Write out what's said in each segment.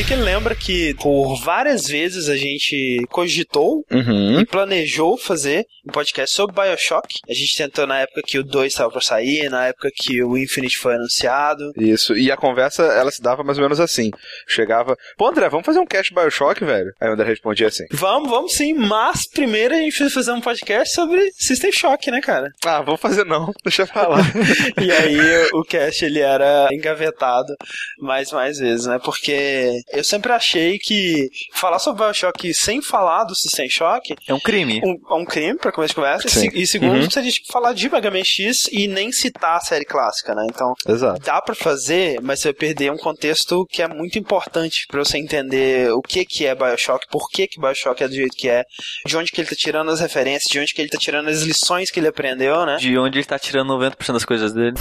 Rick lembra que por várias vezes a gente cogitou Uhum. e planejou fazer um podcast sobre Bioshock. A gente tentou na época que o 2 estava pra sair, na época que o Infinite foi anunciado. Isso, e a conversa, ela se dava mais ou menos assim. Chegava, pô André, vamos fazer um cast Bioshock, velho? Aí o André respondia assim, Vamos, vamos sim, mas primeiro a gente precisa fazer um podcast sobre System Shock, né, cara? ah, vamos fazer não, deixa pra lá. E aí o cast ele era engavetado mais mais vezes, né? Porque eu sempre achei que falar sobre Bioshock sem falar do System Shock É um crime. um, é um crime pra começo de conversa. Sim. E segundo, Uhum. se a gente falar de Mega Man X e nem citar a série clássica, né? Então, Exato. dá pra fazer, mas você vai perder um contexto que é muito importante pra você entender o que que é BioShock, por que que BioShock é do jeito que é, de onde que ele tá tirando as referências, de onde que ele tá tirando as lições que ele aprendeu, né? De onde ele tá tirando 90% das coisas dele.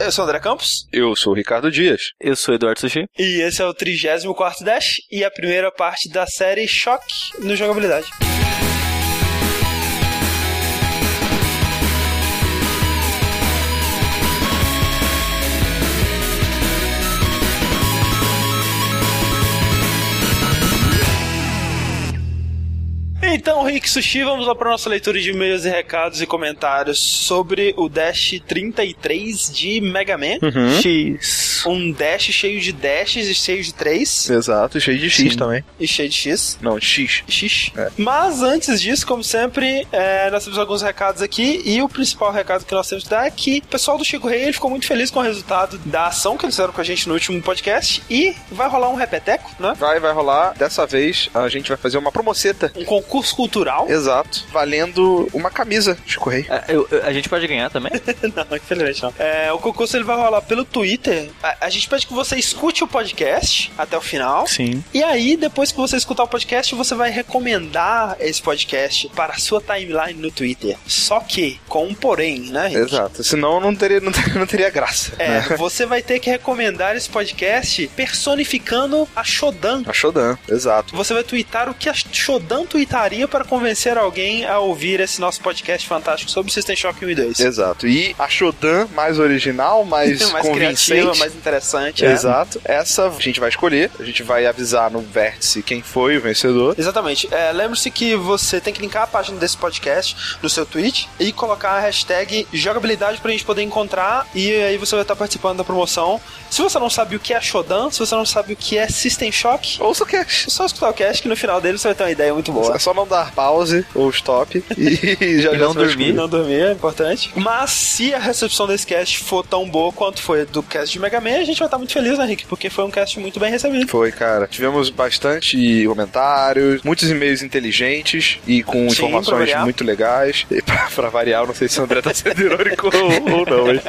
Eu sou o André Campos Eu sou o Ricardo Dias. Eu sou Eduardo Sushi. e esse é o 34º Dash e a primeira parte da série Choque no Jogabilidade. Então, Rick Sushi, vamos lá para nossa leitura de e-mails e recados e comentários sobre o Dash 33 de Mega Man. Uhum. X. Um Dash cheio de dashes e cheio de 3 Exato, cheio de X Sim. também. e cheio de X. Não, de X. X. É. Mas antes disso, como sempre, é, nós temos alguns recados aqui e o principal recado que nós temos que dar é que o pessoal do Chico Rei ele ficou muito feliz com o resultado da ação que eles fizeram com a gente no último podcast e vai rolar um repeteco, né? Vai, vai rolar. Dessa vez a gente vai fazer uma promoceta. Um concurso cultural. Exato. Valendo uma camisa de correio. É, eu- a gente pode ganhar também? não, infelizmente não. É, o concurso ele vai rolar pelo Twitter. A, a gente pede que você escute o podcast até o final. Sim. E aí, depois que você escutar o podcast, você vai recomendar esse podcast para a sua timeline no Twitter. Só que, com um porém, né, Rick? Exato. Senão não teria, não teria, não teria graça. É, né? você vai ter que recomendar esse podcast personificando a Shodan. A Shodan, exato. Você vai twittar o que a Shodan tweetaria para convencer alguém a ouvir esse nosso podcast fantástico sobre System Shock 1 e 2. Exato. E a Shodan mais original, mais, mais convincente. criativa, mais interessante. é. Exato. Essa a gente vai escolher. A gente vai avisar no vértice quem foi o vencedor. Exatamente. É, Lembre-se que você tem que linkar a página desse podcast no seu tweet e colocar a hashtag jogabilidade pra gente poder encontrar e aí você vai estar participando da promoção. Se você não sabe o que é Shodan, se você não sabe o que é System Shock, Ouça o cast. é só escutar o cast que no final dele você vai ter uma ideia muito boa. É só não dar pause ou stop e já E já não dormir. Não dormir é importante. Mas se a recepção desse cast for tão boa quanto foi do cast de Mega Man, a gente vai estar muito feliz, né, Rick? Porque foi um cast muito bem recebido. Foi, cara. Tivemos bastante comentários, muitos e-mails inteligentes e com Sim, informações muito legais. E pra, pra variar, eu não sei se o André tá sendo irônico ou, ou não. hein?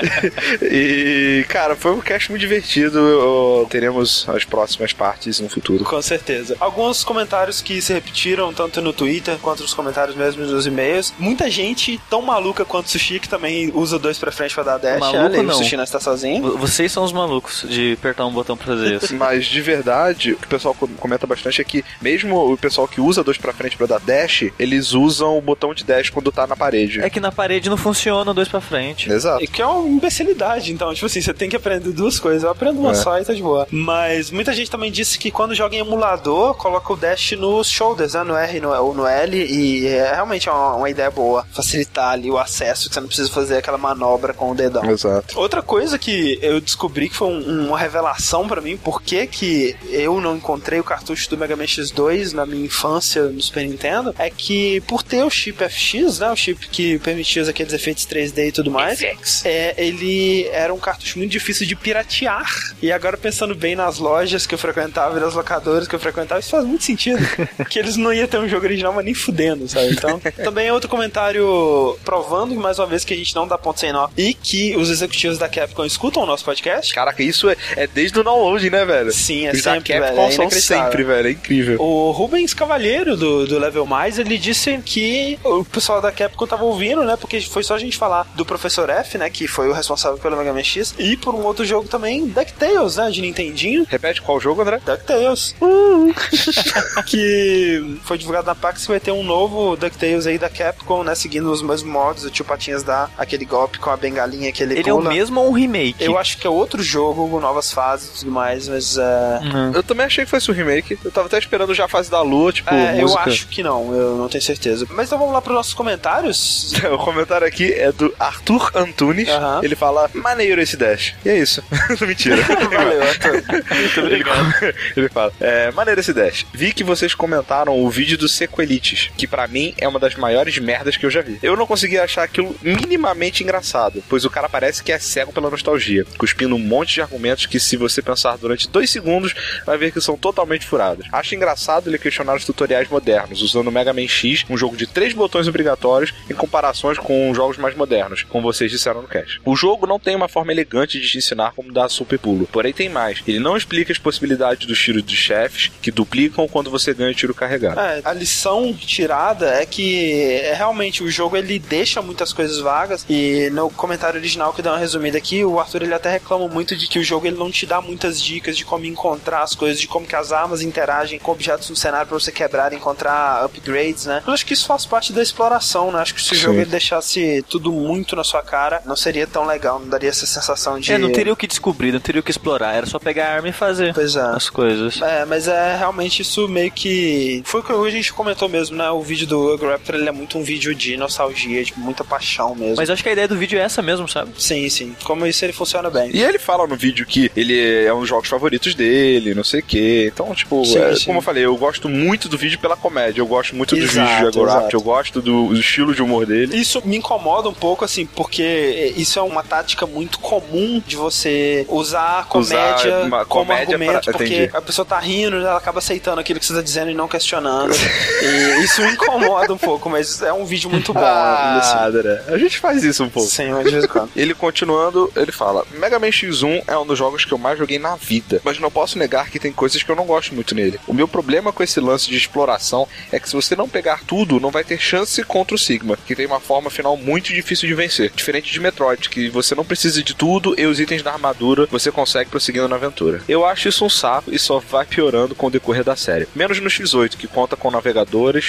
E, cara, foi um cast muito divertido. Teremos as próximas partes no futuro. Com certeza. Alguns comentários que se repetiram tanto no Twitter quanto nos comentários mesmo nos e-mails. Muita gente tão maluca quanto o Sushi que também usa dois pra frente pra dar dash. Maluco Olha, não. O Sushi não está sozinho. Vocês são os malucos de apertar um botão pra fazer isso. Mas de verdade, o que o pessoal co- comenta bastante é que, mesmo o pessoal que usa dois pra frente pra dar dash, eles usam o botão de dash quando tá na parede. É que na parede não funciona dois pra frente. Exato. E que é uma imbecilidade, então, tipo assim, você tem que aprender duas coisas. Eu aprendo uma É. só e tá de boa. Mas muita gente também disse que quando joga em emulador, coloca o dash nos shoulders, né? No R no- ou no L, e é realmente uma, uma ideia boa. Facilitar ali o acesso, que você não precisa fazer aquela manobra com o dedão. Exato. Outra coisa que eu descobri que foi um- uma revelação pra mim, por que que eu não encontrei o cartucho do Mega Man X2 na minha infância no Super Nintendo, é que por ter o chip FX, né, o chip que permitia aqueles efeitos 3D e tudo mais, é, ele era um cartucho muito difícil de piratear. E agora pensando bem nas lojas que eu frequentava e nas locadoras que eu frequentava, isso faz muito sentido. que eles não iam ter um jogo original, mas nem fudendo, sabe? Então, também é outro comentário provando mais uma vez que a gente não dá ponto sem nó e que os executivos da Capcom escutam o nosso podcast. Caraca, isso é, é desde o download, né, velho? Sim, é Os da sempre, Capcom velho, é são sempre, velho. É incrível. O Rubens Cavalheiro do, do Level Mais, ele disse que o pessoal da Capcom tava ouvindo, né? Porque foi só a gente falar do Professor F, né? Que foi o responsável pelo Mega Man X. E por um outro jogo também, DuckTales, né? De Nintendinho. Repete qual jogo, André? DuckTales. que foi divulgado na antecipar que você vai ter um novo DuckTales aí da Capcom, né? Seguindo os mesmos modos. O tio Patinhas dá aquele golpe com a bengalinha que ele, Ele é o pula. mesmo ou um remake? Eu acho que é outro jogo, com novas fases e tudo mais, mas é. Hum. Eu também achei que fosse o remake. Eu tava até esperando já a fase da lua, tipo, É, eu acho que não, eu não tenho certeza. Mas então vamos lá para os nossos comentários. O comentário aqui é do Arthur Antunes. Aham. Ele fala, maneiro esse dash. E é isso. Mentira. Valeu, Arthur. Muito obrigado. Ele fala, é, maneiro esse dash. Vi que vocês comentaram o vídeo do Sequelites, que pra mim é uma das maiores merdas que eu já vi. Eu não consegui achar aquilo minimamente engraçado, pois o cara parece que é cego pela nostalgia, cuspindo um monte de argumentos que se você pensar durante dois segundos, vai ver que são totalmente furados. Acho engraçado ele questionar os tutoriais modernos, usando Mega Man X, um jogo de três botões obrigatórios, em comparações com jogos mais modernos, como vocês disseram no cast. O jogo não tem uma forma elegante de te ensinar como dar super pulo, porém tem mais. Ele não explica as possibilidades dos tiros dos chefes, que duplicam quando você ganha o tiro carregado. É, a lição tirada é que é, realmente o jogo ele deixa muitas coisas vagas e no comentário original que dá uma resumida aqui, o Arthur ele até reclama muito de que o jogo ele não te dá muitas dicas de como encontrar as coisas, de como que as armas interagem com objetos no cenário pra você quebrar e encontrar upgrades, né? Eu acho que isso faz parte da exploração, né? Acho que se o Sim. jogo ele deixasse tudo muito na sua cara, não seria tão legal, não daria essa sensação de É, não teria o que descobrir, não teria o que explorar, era só pegar a arma e fazer é. as coisas. É, mas é realmente isso meio que. Foi o que a gente comentou mesmo, né? O vídeo do Ugly Raptor ele é muito um vídeo de nostalgia, de muita paixão mesmo. Mas acho que a ideia do vídeo é essa mesmo, sabe? Sim, sim. Como isso ele funciona bem. E ele fala no vídeo que ele é um dos jogos favoritos dele, não sei o quê. Então, tipo, Sim, é, sim. como eu falei, eu gosto muito do vídeo pela comédia. Eu gosto muito dos Exato, vídeos de Agorap, exato. eu gosto do, do estilo de humor dele. Isso me incomoda um pouco, assim, porque isso é uma tática muito comum de você usar a Usar comédia uma como comédia argumento, pra- porque entendi. a pessoa tá rindo, ela acaba aceitando aquilo que você tá dizendo e não questionando. e isso me incomoda um pouco, mas é um vídeo muito bom. assim. Ah, André, a gente faz isso um pouco. Sim, mas de vez em quando. Ele continuando, ele fala: Mega Man X1 é um dos jogos que eu mais joguei na vida, mas não posso negar que tem coisas que eu não gosto muito nele. O meu problema com esse lance de exploração é que se você não pegar tudo, não vai ter chance contra o Sigma, que tem uma forma final muito difícil de vencer. Diferente de Metroid, que você não precisa de tudo e os itens da armadura você consegue prosseguindo na aventura. Eu acho isso um saco e só vai piorando com o decorrer da série. Menos no X8, que conta com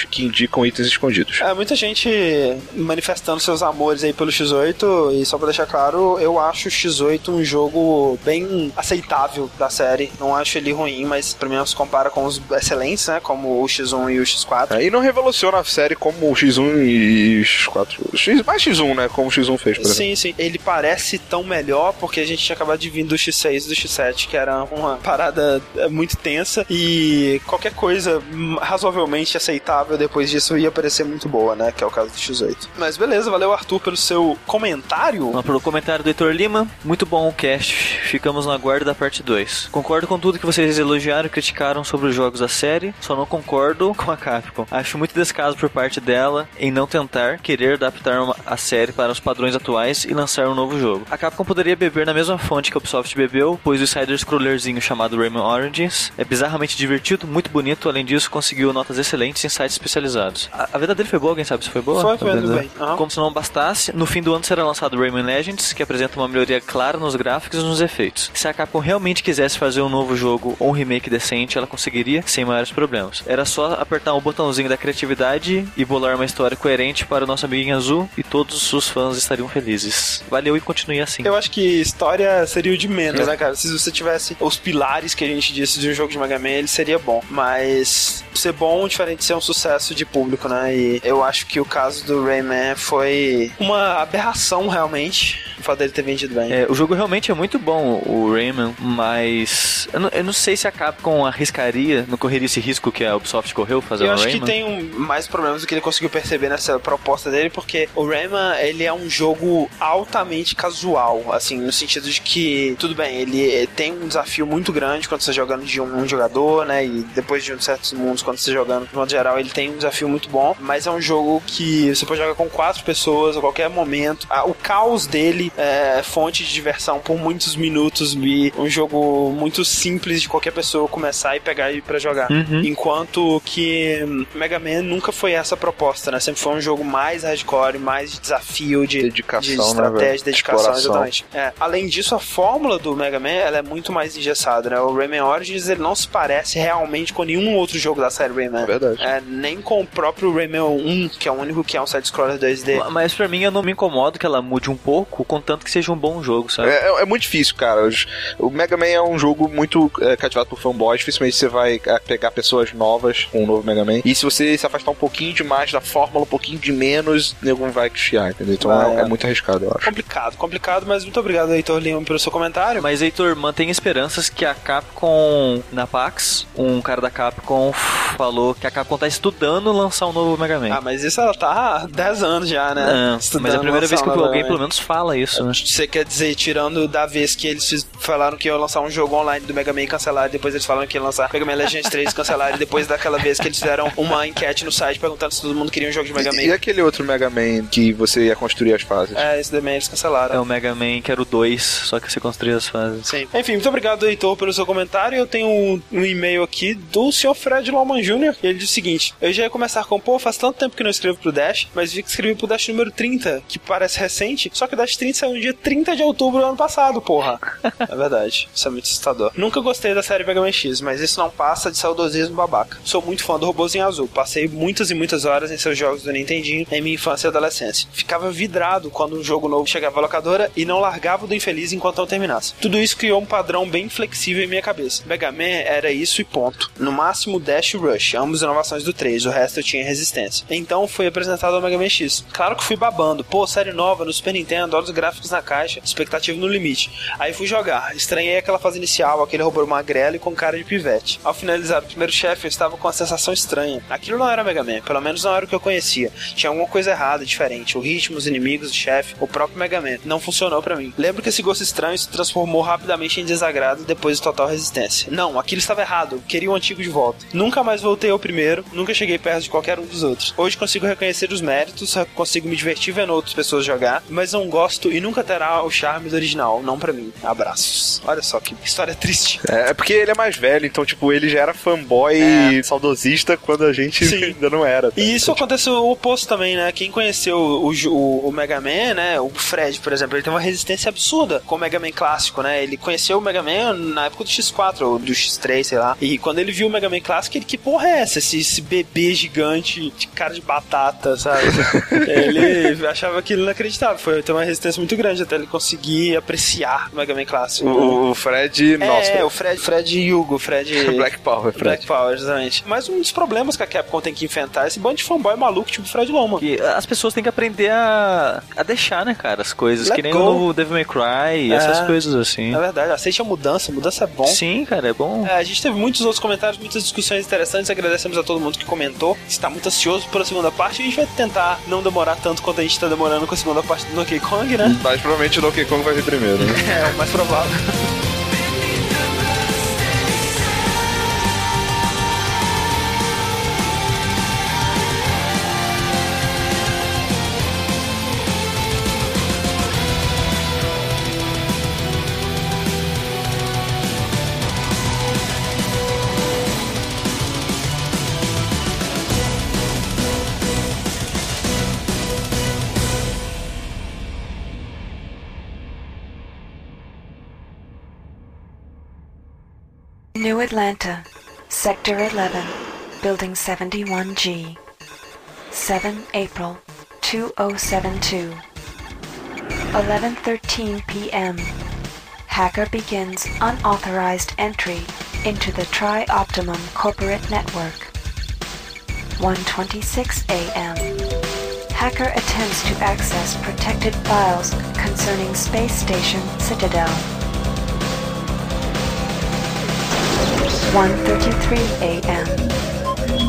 que indicam itens escondidos. É, muita gente manifestando seus amores aí pelo X8, e só pra deixar claro, eu acho o X8 um jogo bem aceitável da série. Não acho ele ruim, mas não se compara com os excelentes, né? Como o X1 e o X4. É, e não revoluciona a série como o X1 e X4. X, mais X1, né? Como o X1 fez, por exemplo. Sim, sim. Ele parece tão melhor porque a gente tinha acabado de vir do X6 e do X7, que era uma parada é, muito tensa e qualquer coisa hum, razoavelmente aceitável depois disso ia parecer muito boa, né? Que é o caso do X8. Mas beleza, valeu Arthur pelo seu comentário. Vamos pro comentário do Heitor Lima. Muito bom o cast. Ficamos na guarda da parte 2. Concordo com tudo que vocês elogiaram e criticaram sobre os jogos da série, só não concordo com a Capcom. Acho muito descaso por parte dela em não tentar querer adaptar uma- a série para os padrões atuais e lançar um novo jogo. A Capcom poderia beber na mesma fonte que a Ubisoft bebeu, pois o side-scrollerzinho chamado Rayman Origins é bizarramente divertido, muito bonito, além disso conseguiu notas excelentes em sites especializados. A, a venda dele foi boa, alguém sabe se foi boa? Foi, foi, venda- bem. Como se não bastasse, no fim do ano será lançado Rayman Legends, que apresenta uma melhoria clara nos gráficos e nos efeitos. Se a Capcom realmente quisesse fazer um novo jogo ou um remake decente, ela conseguiria sem maiores problemas. Era só apertar o botãozinho da criatividade e bolar uma história coerente para o nosso amiguinho azul e todos os fãs estariam felizes. Valeu e continue assim. Eu acho que história seria o de menos, né, cara? Se você tivesse os pilares que a gente disse de um jogo de Mega Man, ele seria bom. Mas ser bom, diferente de ser um sucesso de público, né? E eu acho que o caso do Rayman foi uma aberração, realmente. O fato dele ter vendido bem. É, o jogo realmente é muito bom, o Rayman, mas eu não, eu não sei se a Capcom arriscaria, não correria esse risco que a Ubisoft correu fazer Eu um acho Rayman. que tem um- mais problemas do que ele conseguiu perceber nessa proposta dele, porque o Rayman, ele é um jogo altamente casual, assim, no sentido de que, tudo bem, ele tem um desafio muito grande quando você tá jogando de um jogador, né, e depois de um certos mundos, quando você tá jogando, de modo geral, ele tem um desafio muito bom, mas é um jogo que você pode jogar com quatro pessoas a qualquer momento. Ah, O caos dele é fonte de diversão por muitos minutos e um jogo muito simples de qualquer pessoa começar e pegar e ir pra jogar. Uhum. Enquanto que hum, Mega Man nunca foi essa proposta, né? Sempre foi um jogo mais hardcore, mais de desafio, de Dedicação, de né, estratégia, velho? dedicação, Exploração. exatamente. É. Além disso, a fórmula do Mega Man ela é muito mais engessada, né? O Rayman Origins ele não se parece realmente com nenhum outro jogo da série Rayman. É verdade. É, nem com o próprio Rayman 1, que é o único que é um side-scroller 2D. Mas pra mim eu não me incomodo que ela mude um pouco, contanto que seja um bom jogo, sabe? É, é- é muito difícil, cara. O Mega Man é um jogo muito é, cativado por fanboys. Dificilmente você vai é, pegar pessoas novas com o novo Mega Man. E se você se afastar um pouquinho demais da fórmula, um pouquinho de menos, nego vai chiar, entendeu? Então Vai, é, é. muito arriscado, eu acho. Complicado, complicado, mas muito obrigado, Heitor Lima, pelo seu comentário. Mas Heitor, mantém esperanças que a Capcom, na PAX, um cara da Capcom falou que a Capcom tá estudando lançar um novo Mega Man. Ah, mas isso ela tá há 10 anos já, né? Não, Estudando mas é a primeira vez que um alguém Mega pelo Man. menos fala isso, né? Você quer dizer, tirando da vez que eles falaram que iam lançar um jogo online do Mega Man e cancelaram, e depois eles falaram que iam lançar Mega Man Legends 3 e cancelaram, e depois daquela vez que eles fizeram uma enquete no site perguntando se todo mundo queria um jogo de Mega E, e Man. aquele outro Mega Man que você ia construir as fases? É, esse também eles cancelaram. É o Mega Man que era o 2, só que você construía as fases. Sim. Enfim, muito obrigado, Heitor, pelo seu comentário. Eu tenho um, um e-mail aqui do Sr. Fred Lawman Jr. Ele diz o seguinte: Eu já ia começar a compor, faz tanto tempo que não escrevo pro Dash, mas vi que escrevi pro Dash número 30, que parece recente, só que o Dash 30 saiu no dia 30 de outubro do ano passado, porra. é verdade. Isso é muito assustador. Nunca gostei da série Mega Man X, mas isso não passa de saudosismo babaca. Sou muito fã do Robôzinho Azul. Passei muitas e muitas horas em seus jogos do Nintendinho em minha infância e adolescência. Ficava vidrado quando um jogo novo chegava à locadora e não largava o do infeliz enquanto não terminasse. Tudo isso criou um padrão bem flexível em minha cabeça. Mega Man era isso e ponto. No máximo Dash e Rush, ambos inovações do 3, o resto eu tinha resistência. Então foi apresentado o Mega Man X. Claro que fui babando. Pô, série nova no Super Nintendo, olha os gráficos na caixa, expectativa no limite. Aí fui jogar. Estranhei aquela fase inicial, aquele robô magrelo e com cara de pivete. Ao finalizar o primeiro chefe, eu estava com uma sensação estranha. Aquilo não era Mega Man, pelo menos não era o que eu conhecia. Tinha alguma coisa errada, diferente. O ritmo, os inimigos, o chefe, o próprio Mega Man. Não funcionou pra mim. Lembro que esse gosto estranho se transformou rapidamente em desagrado depois de total resistência. Não, aquilo estava errado. Queria o antigo de volta. Nunca mais voltei ao primeiro, nunca cheguei perto de qualquer um dos outros. Hoje consigo reconhecer os méritos, consigo me divertir vendo outras pessoas jogar, mas não gosto e nunca terá o charme do original, não pra mim. Abraços. Olha só que história triste. É, é porque ele é mais velho, então, tipo, ele já era fanboy É. saudosista quando a gente Sim. ainda não era. E isso aconteceu o oposto também, né? Quem conheceu o, o, o Mega Man, né? O Fred, por exemplo, ele tem uma resistência absurda com o Mega Man clássico, né? Ele conheceu o Mega Man na época do X4 ou do X3, sei lá. E quando ele viu o Mega Man clássico, ele, que porra é essa? Esse, esse bebê gigante de cara de batata, sabe? ele achava aquilo inacreditável. Foi ter uma resistência muito grande até ele conseguir apreciar o Mega Man clássico. O, o Fred, é, nossa, o Fred, Fred Hugo, o Fred... Black Power, Fred. Black Power, exatamente. Mas um dos problemas que a Capcom tem que enfrentar é esse bando de fanboy maluco, tipo Fred Loma. Que as pessoas têm que aprender a, a deixar, né, cara, as coisas. Let que nem go. o novo Devil May Cry, essas É. coisas assim. Na verdade, aceite a mudança, mudança é bom. Sim, cara, é bom. É, a gente teve muitos outros comentários, muitas discussões interessantes. Agradecemos a todo mundo que comentou. Está muito ansioso pela segunda parte. A gente vai tentar não demorar tanto quanto a gente está demorando com a segunda parte do Donkey Kong, né? Mas provavelmente o Donkey Kong vai vir primeiro, né? É, o mais provável. New Atlanta, Sector 11, Building 71G. 7 April 2072. 11:13 p.m. Hacker begins unauthorized entry into the Tri-Optimum corporate network. 1:26 a.m. Hacker attempts to access protected files concerning space station Citadel. 1:33 a.m.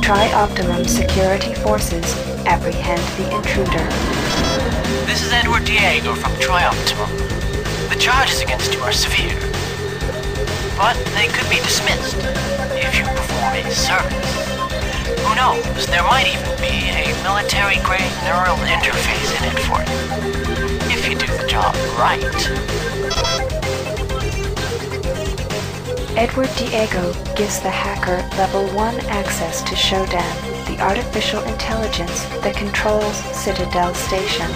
Tri-Optimum security forces apprehend the intruder. This is Edward Diego from Trioptimum. The charges against you are severe, but they could be dismissed if you perform a service. Who knows, there might even be a military-grade neural interface in it for you. If you do the job right. Edward Diego gives the hacker level 1 access to Shodan, the artificial intelligence that controls Citadel Station.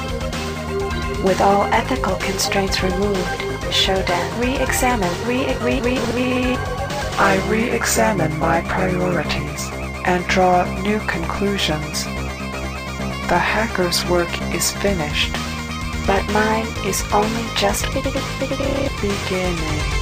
With all ethical constraints removed, Shodan re-examine, re re re re I re-examine my priorities. and draw new conclusions. The hacker's work is finished, but mine is only just beginning.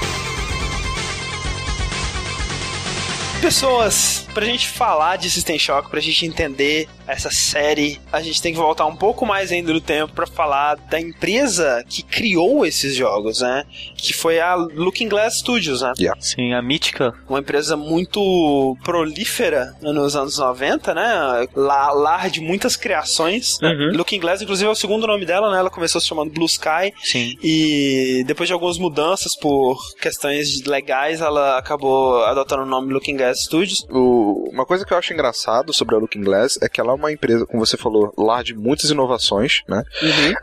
Pessoas, pra gente falar de System Shock, pra gente entender essa série, a gente tem que voltar um pouco mais ainda no tempo pra falar da empresa que criou esses jogos, né? Que foi a Looking Glass Studios, né? Sim, a mítica. Uma empresa muito prolífera nos anos 90, né? La- Lar de muitas criações. Uhum. Looking Glass, inclusive, é o segundo nome dela, né? Ela começou se chamando Blue Sky. Sim. E depois de algumas mudanças por questões legais, ela acabou adotando o nome Looking Glass Studios. O- uma coisa que eu acho engraçado sobre a Looking Glass é que ela é uma empresa, como você falou, lar de muitas inovações, né?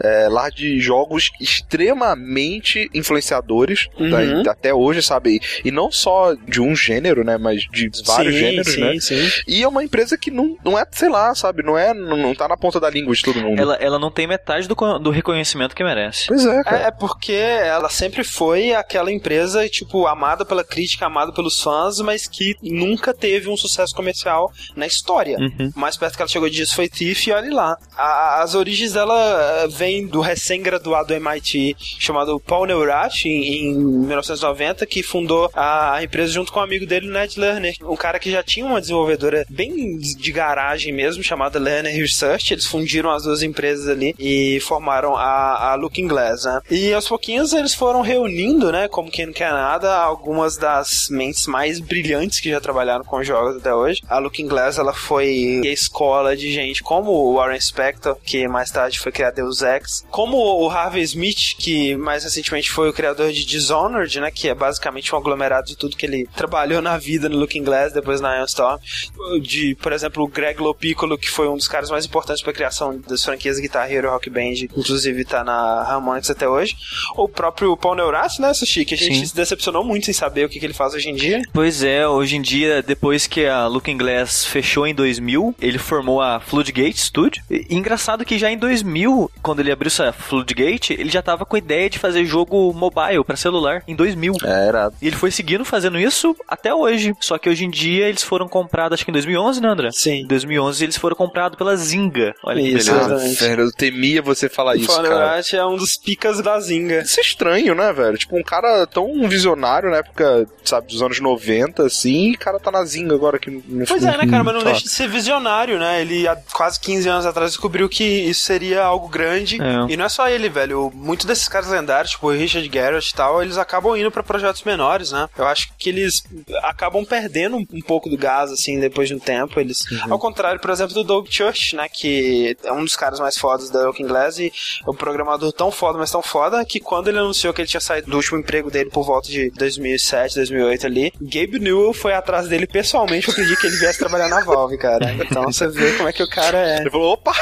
É, lar de jogos extremamente influenciadores, Uhum. tá? até hoje, sabe? E não só de um gênero, né? Mas de vários sim, gêneros, sim, né? Sim. E é uma empresa que não, não é, sei lá, sabe? Não é, não, não tá na ponta da língua de todo mundo. Ela, ela não tem metade do, do reconhecimento que merece. Pois é, É, cara. é porque ela sempre foi aquela empresa, tipo, amada pela crítica, amada pelos fãs, mas que nunca teve um sucesso comercial na história. Uhum. Mais perto que ela chegou disso foi Thief e olhe lá. A- as origens dela eh, vêm do recém-graduado do MIT chamado Paul Neurath, em, em 1990, que fundou a, empresa junto com um amigo dele, Ned Lerner. Um cara que já tinha uma desenvolvedora bem de garagem mesmo, chamada Lerner Research. Eles fundiram as duas empresas ali e formaram a, a Looking Glass, né? E aos pouquinhos eles foram reunindo, né, como quem não quer nada, algumas das mentes mais brilhantes que já trabalharam com jogos até hoje. A Looking Glass, ela foi a escola de gente como o Warren Spector, que mais tarde foi criar Deus Ex, como o Harvey Smith, que mais recentemente foi o criador de Dishonored, né, que é basicamente um aglomerado de tudo que ele trabalhou na vida no Looking Glass, depois na Ion Storm. De, por exemplo, o Greg Lopiccolo, que foi um dos caras mais importantes para a criação das franquias Guitar Hero e Rock Band, inclusive tá na Harmonix até hoje. Ou o próprio Paul Neurath, né, Sushi, que a gente Sim. se decepcionou muito sem saber o que, que ele faz hoje em dia. Pois é, hoje em dia, depois que a Looking Glass fechou em 2000, ele formou a Floodgate Studio. E, engraçado que já em 2000, quando ele abriu essa Floodgate, ele já tava com a ideia de fazer jogo mobile pra celular em 2000. É, era. E ele foi seguindo fazendo isso até hoje. Só que hoje em dia eles foram comprados, acho que em 2011, né, André? Sim. Em 2011 eles foram comprados pela Zynga. Olha que Isso, beleza. exatamente. Velho, eu temia você falar isso, Paul cara. Neurath é um dos picas da Zinga. Isso é estranho, né, velho? Tipo, um cara tão visionário na época, sabe, dos anos 90, assim, e o cara tá na zinga agora que não Pois é, né, cara? Mas não lá. deixa de ser visionário, né? Ele, há quase 15 anos atrás, descobriu que isso seria algo grande. É. E não é só ele, velho. Muitos desses caras lendários, tipo o Richard Garrett e tal, eles acabam indo pra projetos menores, né? Eu acho que eles acabam perdendo um, pouco do gás, assim, depois de um tempo. Eles... Ao contrário, por exemplo, do Doug Church, né? Que é um dos caras mais fodas da Looking Glass e é um programador tão foda, mas tão foda, que quando ele anunciou que ele tinha saído do último emprego dele por volta de 2007, 2008 ali, Gabe Newell foi atrás dele pessoalmente pra pedir que ele viesse trabalhar na Valve, cara. Então você vê como é que o cara é. Ele falou, opa!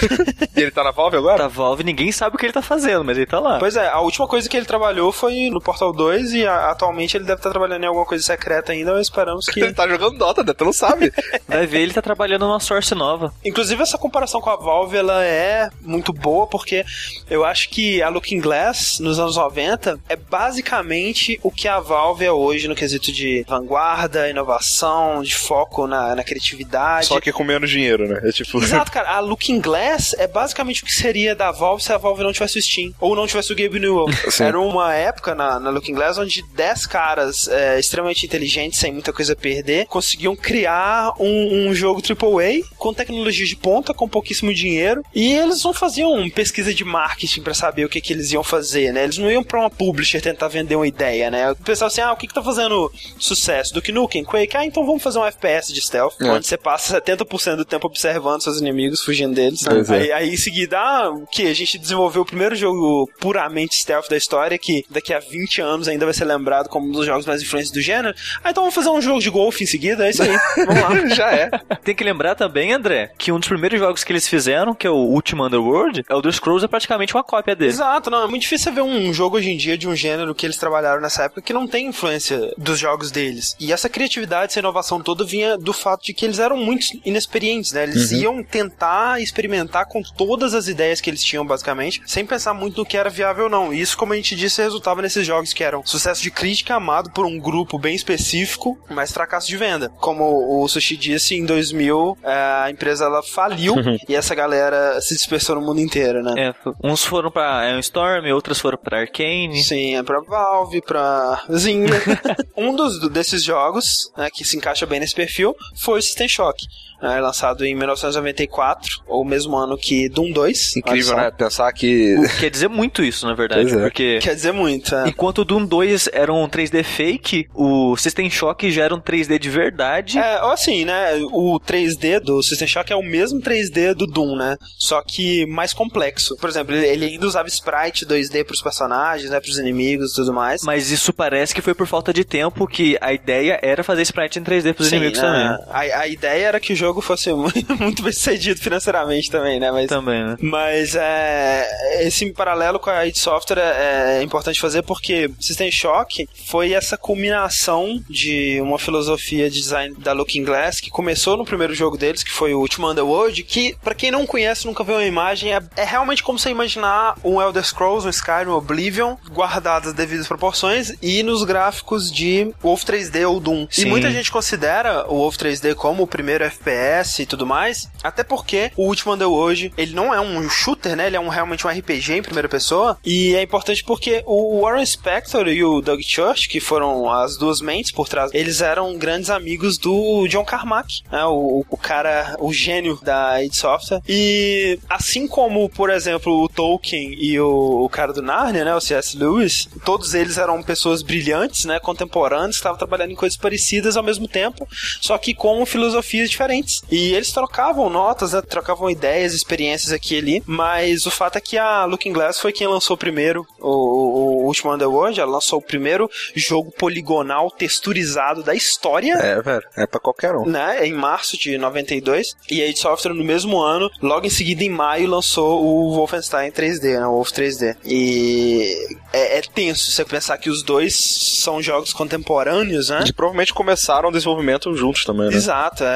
e ele tá na Valve agora? Da Valve ninguém sabe o que ele tá fazendo, mas ele tá lá. Pois é, a última coisa que ele trabalhou foi no Portal 2 e a- atualmente ele deve estar trabalhando em alguma coisa secreta ainda, mas esperamos que... Ele tá jogando Dota, né? Tu não sabe. Vai ver, ele tá trabalhando numa source nova. Inclusive essa comparação com a Valve, ela é muito boa porque eu acho que a Looking Glass nos anos 90 é basicamente o que a Valve é hoje no quesito de vanguarda, inovação, de foco na, na criatividade. Só que com menos dinheiro, né? É tipo. Exato, cara. A Looking Glass é basicamente o que seria da Valve se a Valve não tivesse o Steam. Ou não tivesse o Gabe Newell. Sim. Era uma época na, na Looking Glass onde 10 caras é, extremamente inteligentes, sem muita coisa a perder, conseguiam criar um, um jogo AAA com tecnologia de ponta, com pouquíssimo dinheiro. E eles não faziam pesquisa de marketing pra saber o que, que eles iam fazer, né? Eles não iam pra uma publisher tentar vender uma ideia, né? O pessoal assim, ah, o que, que tá fazendo sucesso? Do Nukem, Quake? Ah, então vamos fazer um FPS de stealth, É. onde você passa 70% do tempo observando seus inimigos, fugindo deles. né? É. Aí, aí em seguida, ah, o que? A gente desenvolveu o primeiro jogo puramente stealth da história, que daqui a 20 anos ainda vai ser lembrado como um dos jogos mais influentes do gênero. Ah, então vamos fazer um jogo de golfe em seguida, é isso aí. Vamos lá. Já é. Tem que lembrar também, André, que um dos primeiros jogos que eles fizeram, que é o Ultima Underworld, Elder Scrolls é praticamente uma cópia dele. Exato, não, é muito difícil você ver um jogo hoje em dia de um gênero que eles trabalharam nessa época que não tem influência dos jogos deles. E essa criatividade, essa inovação toda vinha do fato de que eles eram muito inexperientes, né? Eles iam tentar experimentar com todas as ideias que eles tinham, basicamente, sem pensar muito no que era viável ou não. E isso, como a gente disse, resultava nesses jogos que eram sucesso de crítica, amado por um grupo bem específico, mas fracasso de venda. Como o Sushi disse, em 2000, é, a empresa ela faliu e essa galera se dispersou no mundo inteiro, né? É, uns foram pra Ion Storm, outros foram pra Arcane. Sim, é pra Valve, pra Zynga. um dos, desses jogos, né, que se encaixa bem nesse perfil, foi o System Shock. né, lançado em 1994, ou mesmo ano que Doom 2. Incrível, né? Pensar que. Quer dizer muito isso, na verdade. Pois é. Porque Quer dizer muito, é. enquanto o Doom 2 era um 3D fake, o System Shock já era um 3D de verdade. É, ou assim, né? O 3D do System Shock é o mesmo 3D do Doom, né? Só que mais complexo. Por exemplo, ele, ele ainda usava sprite 2D pros personagens, né? Pros inimigos e tudo mais. Mas isso parece que foi por falta de tempo, que a ideia era fazer sprite em 3D pros Sim, inimigos né? também. A, a ideia era que o jogo fosse muito, bem sucedido financeiramente também, né? Mas Também, né? Mas é, esse paralelo com a id Software é, é importante fazer porque System Shock foi essa culminação de uma filosofia de design da Looking Glass que começou no primeiro jogo deles, que foi o Último Underworld, que pra quem não conhece, nunca viu uma imagem, é, é realmente como você imaginar um Elder Scrolls, um Skyrim, um Oblivion, guardadas as devidas proporções e nos gráficos de Wolf 3D ou Doom. Sim. E muita gente considera o Wolf 3D como o primeiro FPS e tudo mais, até porque o último Underworld, ele não é um shooter, né? Ele é um, realmente um RPG em primeira pessoa. E é importante porque o Warren Spector e o Doug Church, que foram as duas mentes por trás, eles eram grandes amigos do John Carmack, né? O, o cara, o gênio da id Software. E assim como, por exemplo, o Tolkien e o, o cara do Narnia, né? O C.S. Lewis, todos eles eram pessoas brilhantes, né? Contemporâneas, que estavam trabalhando em coisas parecidas ao mesmo tempo, só que com filosofias diferentes. E eles trocavam notas, né? Trocavam ideias, experiências aqui e ali, mas o fato é que a Looking Glass foi quem lançou primeiro o, o, o último Underworld, ela lançou o primeiro jogo poligonal texturizado da história É, velho. É pra qualquer um. né, em março de 92, e a id Software no mesmo ano, logo em seguida em maio, lançou o Wolfenstein 3D, né, o Wolf 3D. E é, é tenso você pensar que os dois são jogos contemporâneos, né? E provavelmente começaram o desenvolvimento juntos também, né? Exato, é,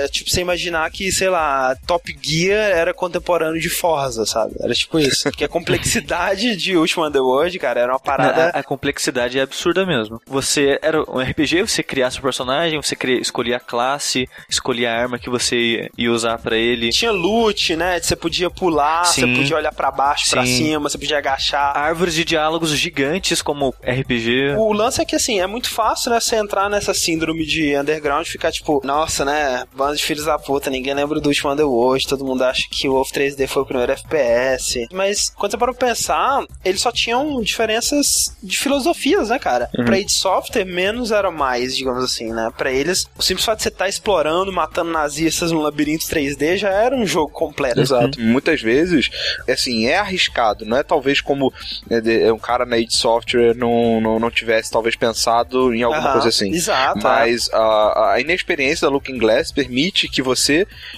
é- é tipo você imaginar que, sei lá, Top Gear era contemporâneo de Forza, sabe? Era tipo isso. Porque a complexidade de Ultima Underworld, cara, era uma parada. A, a complexidade é absurda mesmo. Você era um RPG, você criar seu personagem, você cria, escolhia a classe, escolhia a arma que você ia, ia usar pra ele. Tinha loot, né? Você podia pular, você Sim. podia olhar pra baixo, pra Sim. cima, você podia agachar. Árvores de diálogos gigantes como RPG. O lance é que, assim, é muito fácil, né, você entrar nessa síndrome de underground e ficar tipo, nossa, né, bando de filhos da puta, ninguém lembra do último Underworld, todo mundo acha que o Wolf 3D foi o primeiro FPS. Mas, quando você para pensar, eles só tinham diferenças de filosofias, né, cara? Pra id Software, menos era mais, digamos assim, né? Pra eles, o simples fato de você estar explorando, matando nazistas no labirinto 3D já era um jogo completo. Exato. Muitas vezes, assim, é arriscado. Não é talvez como é, é, um cara na id Software não, não, não tivesse talvez pensado em alguma Aham, coisa assim. Exato. é. Mas a, a inexperiência da Looking Glass permite que você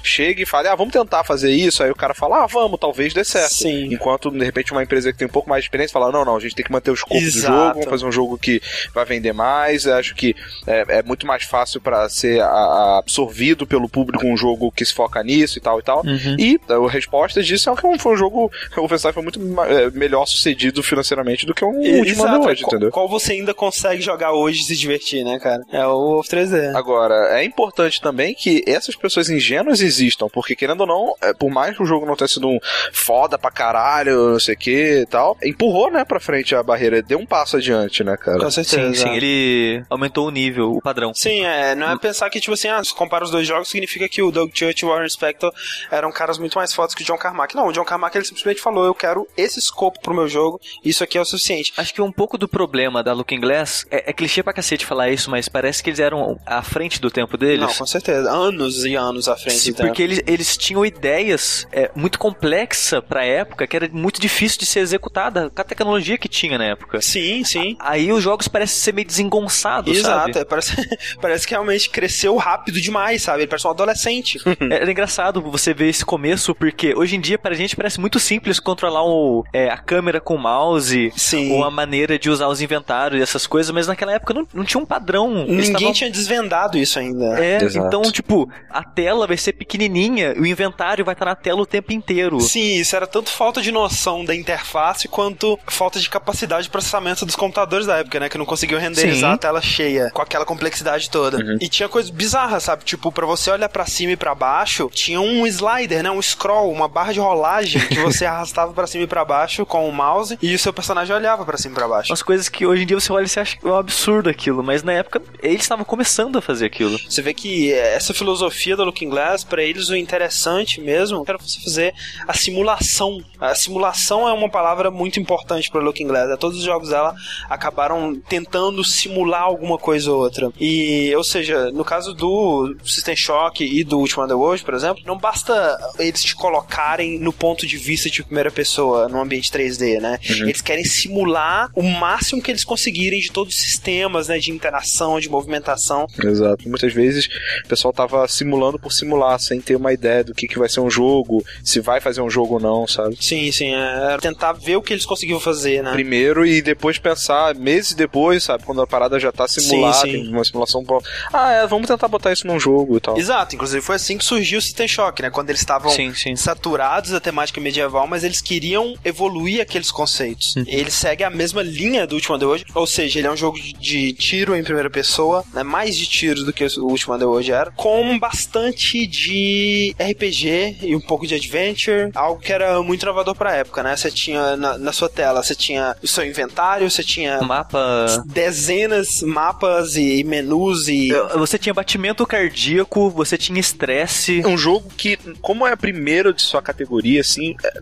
chegue e fale, ah, vamos tentar fazer isso. Aí o cara fala, ah, vamos, talvez dê certo. Sim. Enquanto, de repente, uma empresa que tem um pouco mais de experiência fala, não, não, a gente tem que manter o escopo do Exato. jogo, vamos fazer um jogo que vai vender mais. Acho que é, é muito mais fácil para ser a- a- absorvido pelo público um jogo que se foca nisso e tal e tal. Uhum. E a resposta disso é que foi um jogo, o Wolfenstein foi muito é, melhor sucedido financeiramente do que um último Exato, Underworld, qual, entendeu? qual você ainda consegue jogar hoje e se divertir, né, cara? É o Wolf 3D. Agora, é importante também que essas pessoas ingênuas existam, porque querendo ou não, é, por mais que o jogo não tenha sido um foda pra caralho, não sei o que e tal, empurrou, né, pra frente a barreira, deu um passo adiante, né, cara? Com certeza. Sim, sim, ele aumentou o nível, o padrão. Sim, é, não é pensar que, tipo assim, ah, se compara os dois jogos, significa que o Doug Church e o Warren Spector eram caras muito mais fodas que o John Carmack. Não, o John Carmack, ele simplesmente falou, eu quero esse escopo pro meu jogo, isso aqui é o suficiente. Acho que um pouco do problema da Looking Glass é, é clichê pra cacete falar isso, mas parece que eles eram à frente do tempo deles. Não, com certeza. Anos e anos à frente. Sim, então. porque eles, eles tinham ideias é, muito complexas pra época, que era muito difícil de ser executada com a tecnologia que tinha na época. Sim, sim. Aí os jogos parecem ser meio desengonçados, Exato, sabe? é, parece, parece que realmente cresceu rápido demais, sabe? Ele parece um adolescente. Era engraçado você ver esse começo, porque hoje em dia pra gente parece muito simples controlar o, é, a câmera com o mouse, Sim. ou a maneira de usar os inventários e essas coisas, mas naquela época não, não tinha um padrão. Ninguém tavam- tinha desvendado isso ainda. É, Exato. então, tipo, a tela vai ser pequenininha, o inventário vai estar na tela o tempo inteiro. Sim, isso era tanto falta de noção da interface quanto falta de capacidade de processamento dos computadores da época, né? Que não conseguiam renderizar Sim. a tela cheia com aquela complexidade toda. E tinha coisa bizarra, sabe? Tipo, pra você olhar pra cima e pra baixo, tinha um slider, né? Um scroll, uma barra de rolagem que você arrastava pra cima e pra baixo com o mouse e o seu personagem olhava pra cima e pra baixo. Umas coisas que hoje em dia você olha e você acha que é um absurdo aquilo, mas na época eles estavam começando a fazer aquilo. Você vê que essa filosofia da Looking Glass, pra eles, o interessante mesmo era você fazer a simulação. A simulação é uma palavra muito importante pra Looking Glass. né? Todos os jogos dela acabaram tentando simular alguma coisa ou outra. E, ou seja, no caso do System Shock e do Ultima Underworld, por exemplo, não basta eles te colocarem no ponto de vista de primeira pessoa no ambiente 3D, né? Eles querem simular o máximo que eles conseguirem de todos os sistemas, né? De interação, de movimentação. Exato. Muitas vezes o pessoal tava simulando por simular, sem ter uma ideia do que, que vai ser um jogo, se vai fazer um jogo ou não, sabe? Sim, sim, é tentar ver o que eles conseguiram fazer, né? Primeiro e depois pensar, meses depois, sabe? Quando a parada já tá simulada, Sim, sim. uma simulação pronta. Ah, é, vamos tentar botar isso num jogo e tal. Exato, inclusive foi assim que surgiu o System Shock, né? Quando eles estavam saturados da temática medieval, mas eles queriam evoluir aqueles conceitos. Ele segue a mesma linha do Ultima Underworld, ou seja, ele é um jogo de, de tiro em primeira pessoa, né? Mais de tiros do que o Ultima Underworld era, com bastante de RPG e um pouco de adventure, algo que era muito inovador pra época, né? Você tinha na, na sua tela, você tinha o seu inventário, você tinha Mapa. dezenas mapas e menus e Você tinha batimento cardíaco, você tinha estresse. um jogo que, como é o primeiro de sua categoria, assim, é-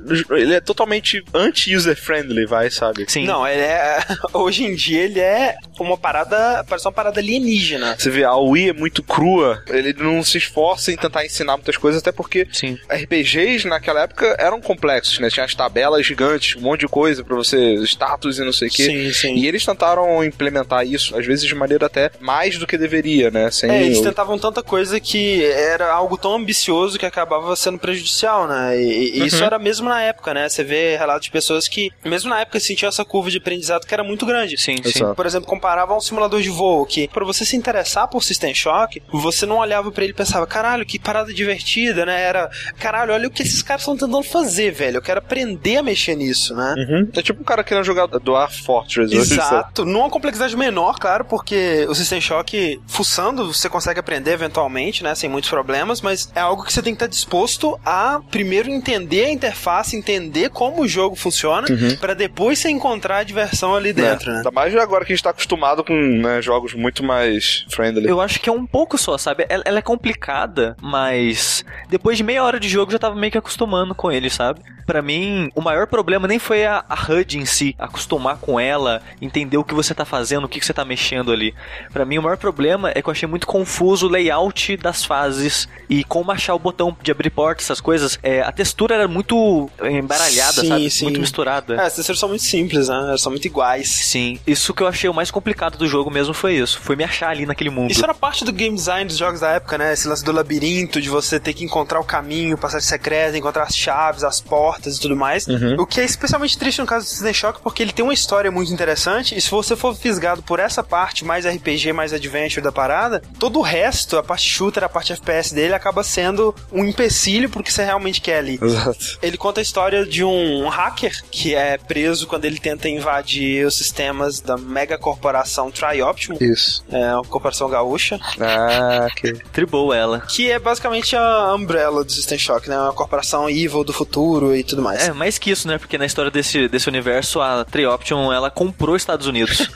ele é totalmente anti-user-friendly, vai, sabe? Sim. Não, ele é. Hoje em dia ele é uma parada. Parece uma parada alienígena. Você vê, a Wii é muito crua, ele não se esforça em tentar ensinar muitas coisas, até porque Sim. RPGs naquela época eram complexos, né? Tinha as tabelas gigantes, um monte de coisa pra você, status e não sei o quê. Sim, sim. E eles tentaram implementar isso, às vezes de maneira até mais do que deveria, né? Sem É, eles o- tentavam tanta coisa que era algo tão ambicioso que acabava sendo prejudicial, né? E, e isso era mesmo na época, né? Você vê relatos de pessoas que, mesmo na época, sentiam essa curva de aprendizado que era muito grande. Sim, sim. Exato. Por exemplo, comparava a um simulador de voo, que pra você se interessar por System Shock, você não olhava pra ele e pensava, caralho, que parada divertida, né? Era, caralho, olha o que esses caras estão tentando fazer, velho. Eu quero aprender a mexer nisso, né? Uhum. É tipo um cara querendo jogar Dwarf Fortress. hoje, sabe? Exato, numa complexidade menor, claro, porque o System Shock, fuçando, você consegue aprender eventualmente, né, sem muitos problemas, mas é algo que você tem que estar disposto a primeiro entender a interface, entender como o jogo funciona, pra depois você encontrar a diversão ali dentro, né? Ainda mais agora que a gente tá acostumado com né, jogos muito mais friendly. Eu acho que é um pouco só, sabe? Ela, ela é complicada, mas depois de meia hora de jogo eu já tava meio que acostumando com ele, sabe? Pra mim, o maior problema nem foi a, a HUD em si, acostumar com ela, entender o que você tá fazendo, o que, que você tá mexendo ali. Pra mim, o maior problema é que eu achei muito confuso o layout das fases e como achar o botão de abrir porta, essas coisas. É, a textura era muito embaralhada, Sim, sabe? sim. Muito misturada. É, as texturas são muito simples, né? Elas são muito iguais. Sim, isso que eu achei o mais complicado do jogo mesmo foi isso. Foi me achar ali naquele mundo. Isso era parte do game design dos jogos da época, né? Esse lance do labirinto, de você ter que encontrar o caminho, passagem secreta, encontrar as chaves, as portas e tudo mais. O que é especialmente triste no caso do System Shock, porque ele tem uma história muito interessante, e se você for fisgado por essa parte mais RPG, mais adventure da parada, todo o resto, a parte shooter, a parte FPS dele, acaba sendo um empecilho pro que você realmente quer ali. Exato. Ele conta a história de um hacker que é preso quando ele tenta invadir os sistemas da mega corporação Trioptimum, Isso. é uma corporação gaúcha, Ah, que. Tribou ela. que é basicamente a Umbrella do System Shock, né? Uma corporação evil do futuro e tudo mais. É, mais que isso, né? Porque na história desse, desse universo, a Trioption, ela comprou Estados Unidos.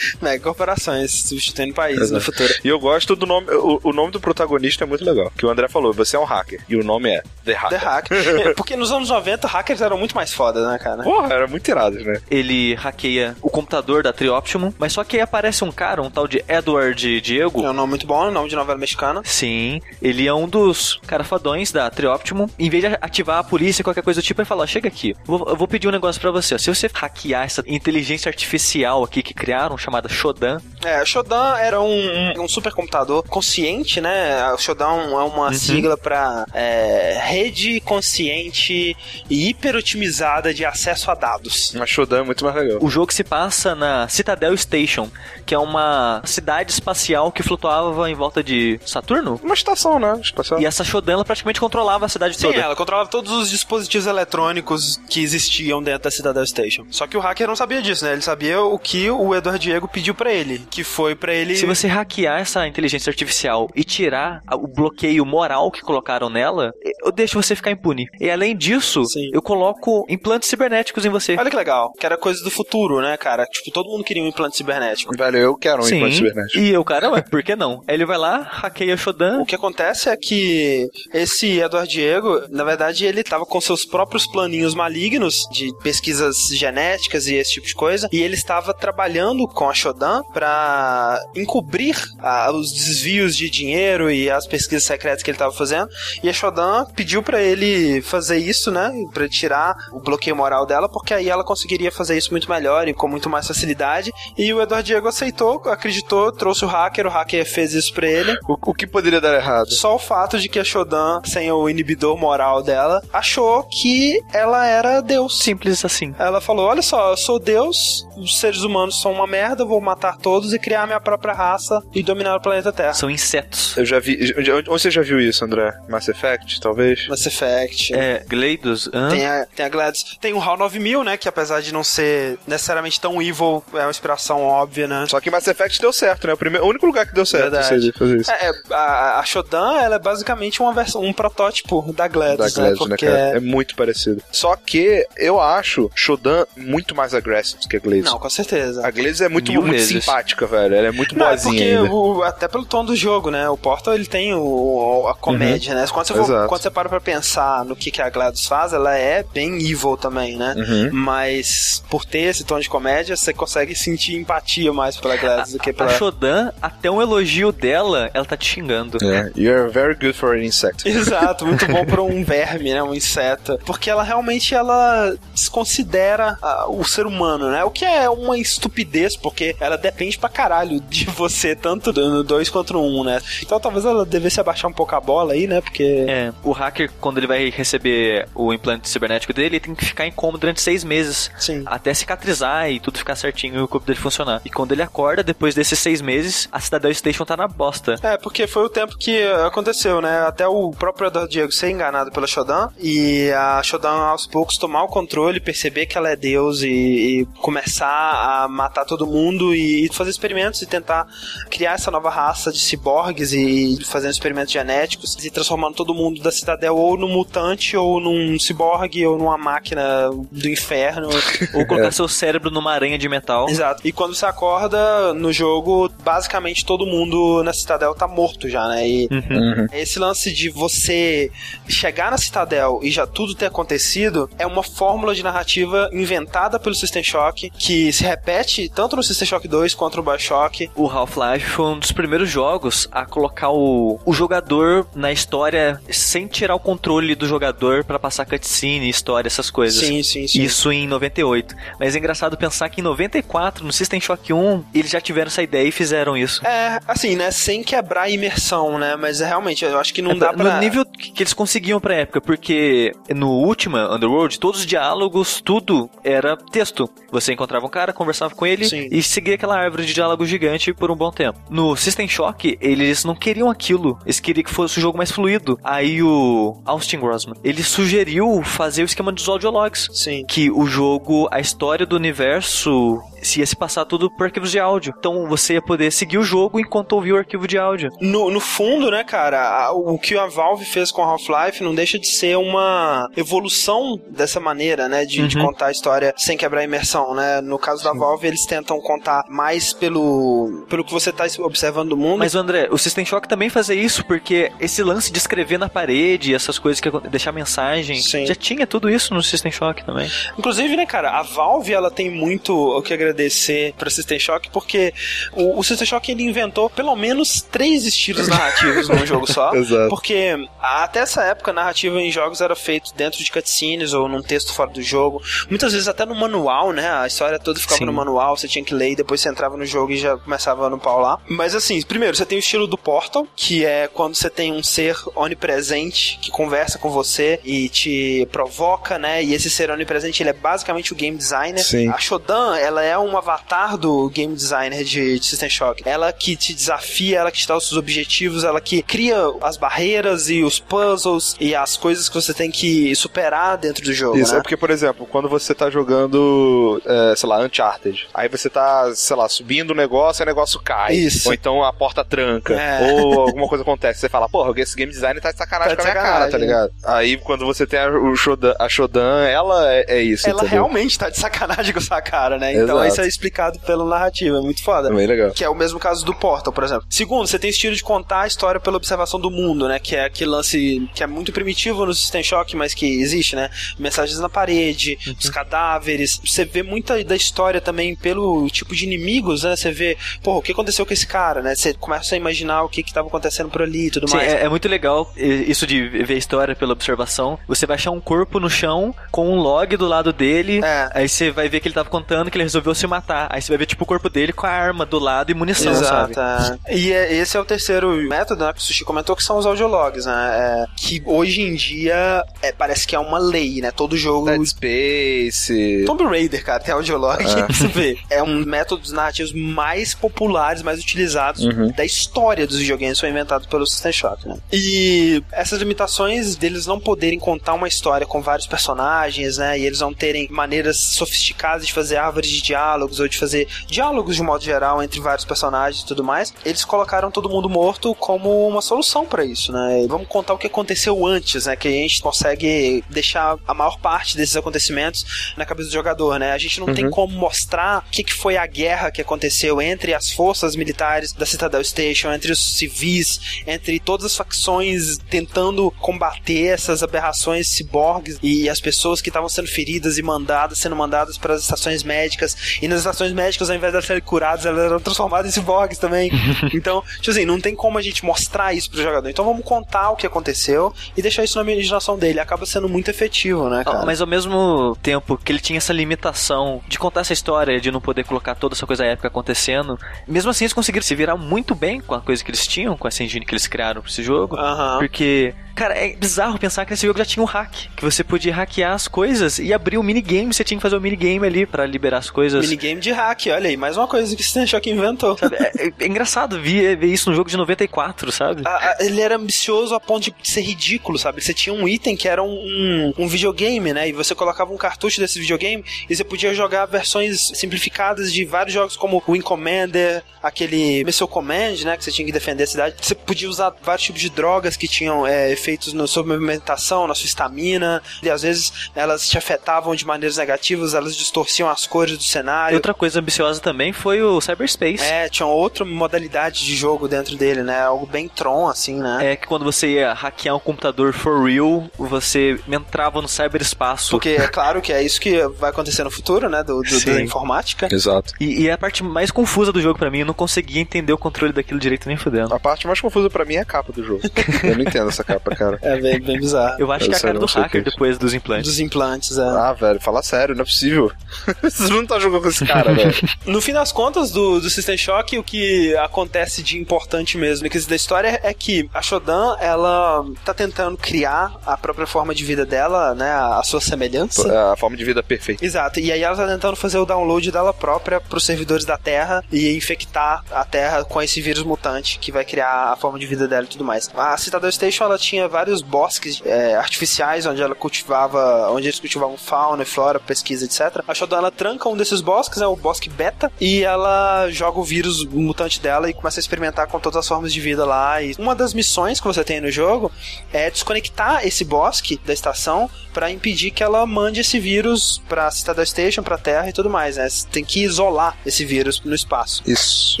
Mega corporações, substituindo países no futuro. E eu gosto do nome. O, o nome do protagonista é muito legal. Que o André falou, você é um hacker. E o nome é The Hacker. The Hack. É, Porque nos anos 90, hackers eram muito mais foda, né, cara? Porra, era muito irado, né? Ele hackeia o computador da Trioptimum, mas só que aí aparece um cara, um tal de Edward Diego. É um nome muito bom, é um nome de novela mexicana. Sim, ele é um dos carafadões da Trioptimum. Em vez de ativar a polícia, qualquer coisa do tipo, ele fala: falar, chega aqui, vou- eu vou pedir um negócio pra você. ó. Se você hackear essa inteligência artificial aqui que criaram, chamada Shodan, É, o Shodan era um, um, supercomputador consciente, né? O Shodan é uma sigla pra é, rede consciente e hiperotimizada de acesso a dados. Mas Shodan é muito mais legal. o jogo se passa na Citadel Station, que é uma cidade espacial que flutuava em volta de Saturno. Uma estação, né? Espacial. E essa Shodan, ela praticamente controlava a cidade Sim, toda. ela controlava todos os dispositivos eletrônicos que existiam dentro da Citadel Station. Só que o hacker não sabia disso, né? Ele sabia o que o Edward Diego pediu pra ele, que foi pra ele Se você hackear essa inteligência artificial e tirar o bloqueio moral que colocaram nela, eu deixo você ficar impune. E além disso, Sim. eu coloco implantes cibernéticos em você. Olha que legal, que era coisa do futuro, né, cara? Tipo, todo mundo queria um implante cibernético. Velho, eu quero um Sim. implante cibernético. E eu, caramba, por que não? Aí ele vai lá, hackeia a Shodan. O que acontece é que esse Eduardo Diego, na verdade, ele tava com seus próprios planinhos malignos de pesquisas genéticas e esse tipo de coisa, e ele estava trabalhando com a Shodan pra encobrir ah, os desvios de dinheiro e as pesquisas secretas que ele estava fazendo, e a Shodan pediu pra ele fazer isso, né, Pra ele tirar o bloqueio moral dela, porque aí ela conseguiria fazer isso muito melhor e com muito mais facilidade, e o Eduardo Diego aceitou, acreditou, trouxe o hacker, o hacker fez isso pra ele, O, o que poderia dar errado? só o fato de que a Shodan, sem o inibidor moral dela, achou que ela era Deus. Simples assim. Ela falou: Olha só, eu sou Deus, os seres humanos são uma merda, eu vou matar todos e criar minha própria raça e dominar o planeta Terra. São insetos. Eu já vi. Onde, onde você já viu isso, André? Mass Effect, talvez? Mass Effect. É, Gleidos. Tem a, tem a Gladys. Tem o HAL 9000, né? Que apesar de não ser necessariamente tão evil, é uma inspiração óbvia, né? Só que Mass Effect deu certo, né? O, primeiro, o único lugar que deu certo Verdade. fazer isso. É, é, a, a Shodan, ela é basicamente uma versão, um protótipo da Gladys, Da né? Gladys, né, Porque cara? É muito parecido. Só que eu acho Shodan muito mais agressivo que a Gladys. Não, com certeza. A Gladys é muito, Mil muito vezes. simpática, velho. Ela é muito Não, é boazinha porque ainda. o- até pelo tom do jogo, né? O Portal ele tem o, a comédia, né? Quando você, for- quando você para pra pensar no que, que a GLaDOS faz, ela é bem evil também, né? Uhum. Mas por ter esse tom de comédia, você consegue sentir empatia mais pela GLaDOS do que A pela. Shodan, até um elogio dela, ela tá te xingando. É. You're very good for an insect. Exato, muito bom pra um verme, né? Um inseto. Porque ela realmente ela desconsidera ah, o ser humano, né? O que é uma estupidez, porque ela depende pra caralho de você, tanto no 2 quanto no 1, um, né? Então talvez ela devesse abaixar um pouco a bola aí, né? Porque. É, o hacker, quando ele vai receber o implante cibernético dele, ele tem que ficar em coma durante seis meses. Sim. Até cicatrizar e tudo ficar certinho e o corpo dele funcionar. E quando ele acorda, depois desses seis meses, a Citadel Station tá na bosta. É, porque foi o tempo que aconteceu, né? Até o próprio Eduardo Diego ser enganado pela Shodan e a Shodan aos poucos tomar o controle, perceber que ela é Deus e, e começar a matar todo mundo e fazer experimentos e tentar criar essa nova raça de ciborgues e fazendo experimentos genéticos e transformando todo mundo da Citadel ou num mutante ou num ciborgue ou numa máquina do inferno. Ou colocar seu cérebro numa aranha de metal. Exato. E quando você acorda no jogo, basicamente todo mundo na Citadel tá morto já, né? E Uhum. Esse lance de você chegar na Citadel e já tudo ter acontecido é uma fórmula de narrativa inventada pelo System Shock que se repete tanto no System Shock 2 quanto no Bioshock. O Half-Life foi um dos primeiros jogos a colocar o, o jogador na história sem tirar o controle do jogador pra passar cutscene, história, essas coisas. Sim, sim, sim. Isso em 98. Mas é engraçado pensar que em 94, no System Shock 1, eles já tiveram essa ideia e fizeram isso. É, assim, né? Sem quebrar a imersão, né? Mas é, realmente, eu acho que não É, dá pra. No nível que eles conseguiam pra época, porque no Ultima Underworld, todos os diálogos, tudo era texto. Você encontrava um cara, conversava com ele Sim. e seguia aquela árvore de diálogo gigante por um bom tempo. No System Shock, eles não queriam aquilo. Eles queriam que fosse o jogo mais fluido. Aí o Austin Grossman, ele sugeriu fazer o esquema dos audiologs. Sim. Que o jogo, a história do universo se ia se passar tudo por arquivos de áudio. Então você ia poder seguir o jogo enquanto ouvia o arquivo de áudio. No, no fundo, né, cara, a- o que a Valve fez com Half-Life não deixa de ser uma evolução dessa maneira, né, de, de Uhum. contar a história sem quebrar a imersão, né? No caso da Valve, eles tentam contar mais pelo, pelo que você tá observando do mundo. Mas, André, o System Shock também fazia isso, porque esse lance de escrever na parede, essas coisas que deixar mensagem, Sim. já tinha tudo isso no System Shock também. Inclusive, né, cara, a Valve, ela tem muito o que agradecer pra System Shock, porque o, o System Shock ele inventou pelo menos três estilos narrativos num jogo só. Exato. Porque até essa época a narrativa em jogos era feita dentro de cutscenes ou num texto fora do jogo. Muitas vezes até no manual, né? A história toda ficava Sim. no manual, você tinha que ler e depois você entrava no jogo e já começava no pau lá. Mas assim, primeiro, você tem o estilo do Portal, que é quando você tem um ser onipresente que conversa com você e te provoca, né? E esse ser onipresente, ele é basicamente o game designer. Sim. A Shodan, ela é um avatar do game designer de, de System Shock. Ela que te desafia, ela que te dá os seus objetivos, ela que cria as barreiras e os puzzles e as coisas que você tem que superar dentro do jogo, Isso, né? é porque, por exemplo, quando você tá jogando, é, sei lá, Uncharted, aí você tá, sei lá, subindo o negócio e o negócio cai. Isso. Ou então a porta tranca. É. Ou alguma coisa acontece. Você fala, porra, esse game design tá de sacanagem Tá com a minha cara, tá sacanagem, ligado? Aí quando você tem a, o Shodan, a Shodan, ela é, é isso, Ela entendeu? realmente tá de sacanagem com essa cara, né? Então Exato. isso é explicado pela narrativa, é muito foda. É bem legal. Que é o mesmo caso do Portal, por exemplo. Segundo, você tem estilo de contar a história pela observação do mundo, né? Que é aquele lance que é muito primitivo no System Shock, mas que existe, né? Mensagens na parede, os cadáveres. Você vê muita da história também pelo tipo de inimigos, né? Você vê, pô, o que aconteceu com esse cara, né? Você começa a imaginar o que que tava acontecendo por ali e tudo Sim, mais. é, é muito legal isso de ver a história pela observação. Você vai achar um corpo no chão com um log do lado dele. É. Aí você vai ver que ele tava contando que ele resolveu se matar. Aí você vai ver tipo o corpo dele com a arma do lado e munição, sabe? Exato. é. E é- esse é o terceiro método, né, que o Sushi comentou, que são os audiologs, né? É, que hoje em dia é, parece que é uma lei, né? Todo jogo. Dead Space. Tomb Raider, cara, tem audiolog. É. Você vê. É um método dos narrativos mais populares, mais utilizados Uhum. da história dos videogames. Foi inventado pelo System Shock, né? E essas limitações deles não poderem contar uma história com vários personagens, né? E eles não terem maneiras sofisticadas de fazer árvores de diálogos ou de fazer diálogos de modo geral entre vários personagens e tudo mais. Eles colocaram todo mundo morto como uma solução pra isso, né? E vamos contar o que aconteceu antes, né? Que a gente consegue deixar a maior parte desses acontecimentos na cabeça do jogador, né? A gente não tem como mostrar o que, que foi a guerra que aconteceu entre as forças militares da Citadel Station, entre os civis, entre todas as facções tentando combater essas aberrações ciborgues e as pessoas que estavam sendo feridas e mandadas, sendo mandadas para as estações médicas. E nas estações médicas, ao invés de elas serem curadas, elas eram transformadas em ciborgues também. então, tipo assim, não tem como a gente mostrar isso pro jogador. Então vamos contar o que aconteceu e deixar isso na imaginação dele. Acaba sendo muito efetivo, né, cara? Mas ao mesmo tempo que ele tinha essa limitação de contar essa história, de não poder colocar toda essa coisa épica acontecendo, mesmo assim eles conseguiram se virar muito bem com a coisa que eles tinham, com essa engine que eles criaram pra esse jogo. Porque, cara, é bizarro pensar que nesse jogo já tinha um hack, que você podia hackear as coisas e abrir o minigame, você tinha que fazer o minigame ali pra liberar as coisas. Minigame de hack, olha aí, mais uma coisa que o Shock inventou. Sabe, é, é engraçado ver, ver isso num jogo de 94, sabe? A- a- ele era ambicioso a ponto de ser ridículo, sabe? Você tinha um item que era um, um, um videogame, né? E você colocava um cartucho desse videogame e você podia jogar versões simplificadas de vários jogos, como o Wing Commander, aquele Missile Command, né? Que você tinha que defender a cidade. Você podia usar vários tipos de drogas que tinham é, efeitos na sua movimentação, na sua estamina. E às vezes elas te afetavam de maneiras negativas, elas distorciam as cores do E cenário. outra coisa ambiciosa também foi o Cyberspace. É, tinha outra modalidade de jogo dentro dele, né? Algo bem Tron, assim, né? É que quando você ia hackear um computador for real, você entrava no cyberespaço. Porque é claro que é isso que vai acontecer no futuro, né? Do, do- da informática. Exato. E, e é a parte mais confusa do jogo pra mim, eu não conseguia entender o controle daquilo direito nem fudendo. A parte mais confusa pra mim é a capa do jogo. Eu não entendo essa capa, cara. É bem, bem bizarro. Eu acho Eu que é a cara do hacker que é depois dos implantes. Dos implantes, é. Ah, velho, fala sério, não é possível. Vocês não estão jogando com esse cara, velho. No fim das contas, do, do System Shock, o que acontece de importante mesmo quesito da história é que a Shodan, ela tá tentando criar a própria forma de vida dela, né? A, a sua semelhança. A forma de vida perfeita. Exato, e aí ela tá tentando fazer o download dela própria pros servidores da Terra e infectar a Terra com esse vírus mutante que vai criar a forma de vida dela e tudo mais. A Citadel Station ela tinha vários bosques é, artificiais onde ela cultivava, onde eles cultivavam fauna e flora, pesquisa, etc. A Shodan ela tranca um desses bosques, é o bosque beta, e ela joga o vírus mutante dela e começa a experimentar com todas as formas de vida lá. E uma das missões que você tem no jogo é desconectar esse bosque da estação para impedir que ela mande esse vírus pra Citadel Station, pra Terra e tudo mais, né? Você tem que isolar esse vírus no espaço. Isso.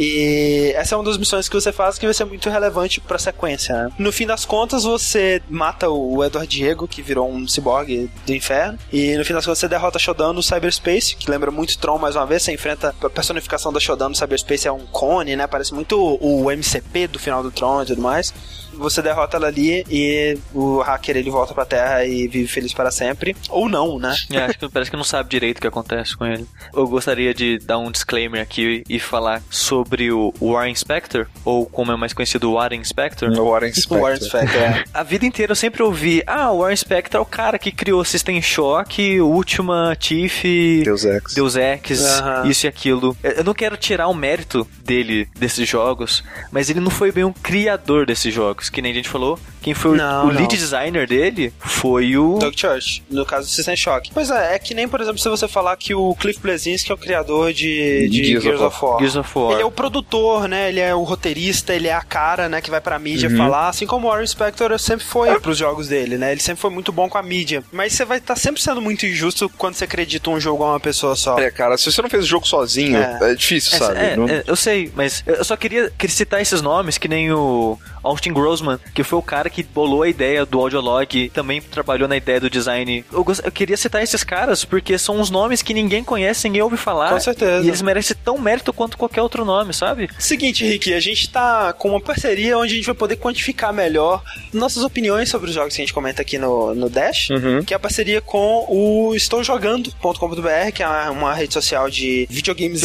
E essa é uma das missões que você faz que vai ser muito relevante pra sequência, né? No fim das contas, você mata o Edward Diego, que virou um ciborgue do inferno. E no final você derrota Shodan no Cyberspace, que lembra muito Tron mais uma vez. Você enfrenta a personificação da Shodan no Cyberspace, é um cone, né? Parece muito o MCP do final do Tron e tudo mais você derrota ela ali e o hacker ele volta pra Terra e vive feliz para sempre. Ou não, né? É, acho que parece que não sabe direito o que acontece com ele. Eu gostaria de dar um disclaimer aqui e falar sobre o Warren Spector, ou como é mais conhecido, o Warren Spector. O Warren Spector. Warren Spector, é. A vida inteira eu sempre ouvi, ah, o Warren Spector é o cara que criou System Shock, Ultima, Tiff, Deus Ex. Deus Ex, Aham. isso e aquilo. Eu não quero tirar o mérito dele, desses jogos, mas ele não foi bem um criador desses jogos, que nem a gente falou. Quem foi o- Não, o lead não. designer dele foi o... Doug Church, no caso do System Shock. Pois é, é que nem, por exemplo, se você falar que o Cliff Bleszinski é o criador de, de Gears Gears, of War. Gears of War. Ele é o produtor, né? Ele é o roteirista, ele é a cara, né? Que vai pra mídia Uhum. falar. Assim como o Warren Spector sempre foi pros jogos dele, né? Ele sempre foi muito bom com a mídia. Mas você vai estar sempre sendo muito injusto quando você acredita um jogo a uma pessoa só. É, cara, se você não fez o jogo sozinho, É. é, difícil, É, sabe? é, Não- é, eu sei, mas eu só queria, queria citar esses nomes, que nem o Austin Grossman, que foi o cara que bolou a ideia do audiolog, também trabalhou na ideia do design. Eu, gost- eu queria citar esses caras porque são uns nomes que ninguém conhece, ninguém ouve falar. Com certeza. E eles merecem tão mérito quanto qualquer outro nome, sabe? Seguinte, Rick, a gente tá com uma parceria onde a gente vai poder quantificar melhor nossas opiniões sobre os jogos que a gente comenta aqui no, no Dash, Uhum. que é a parceria com o estoujogando.com.br, que é uma, rede social de videogames.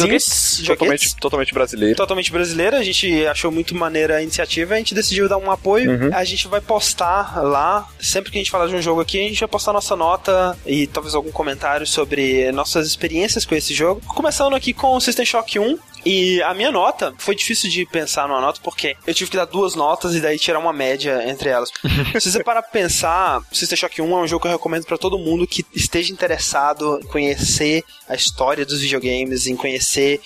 Totalmente, totalmente brasileiro. totalmente brasileira. A gente achou muito maneira a iniciativa, a gente decidiu dar um apoio. Uhum. A gente vai postar lá, sempre que a gente falar de um jogo aqui, a gente vai postar nossa nota e talvez algum comentário sobre nossas experiências com esse jogo. Começando aqui com System Shock 1. E a minha nota, foi difícil de pensar numa nota, porque eu tive que dar duas notas e daí tirar uma média entre elas. Se você parar pra pensar, System Shock 1 é um jogo que eu recomendo pra todo mundo que esteja interessado em conhecer a história dos videogames, em conhecer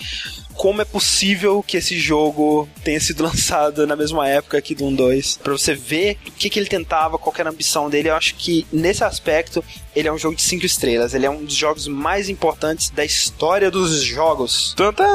como é possível que esse jogo tenha sido lançado na mesma época que do 1 2. Pra você ver o que, que ele tentava, qual era a ambição dele, eu acho que nesse aspecto ele é um jogo de 5 estrelas. Ele é um dos jogos mais importantes da história dos jogos. Tantã!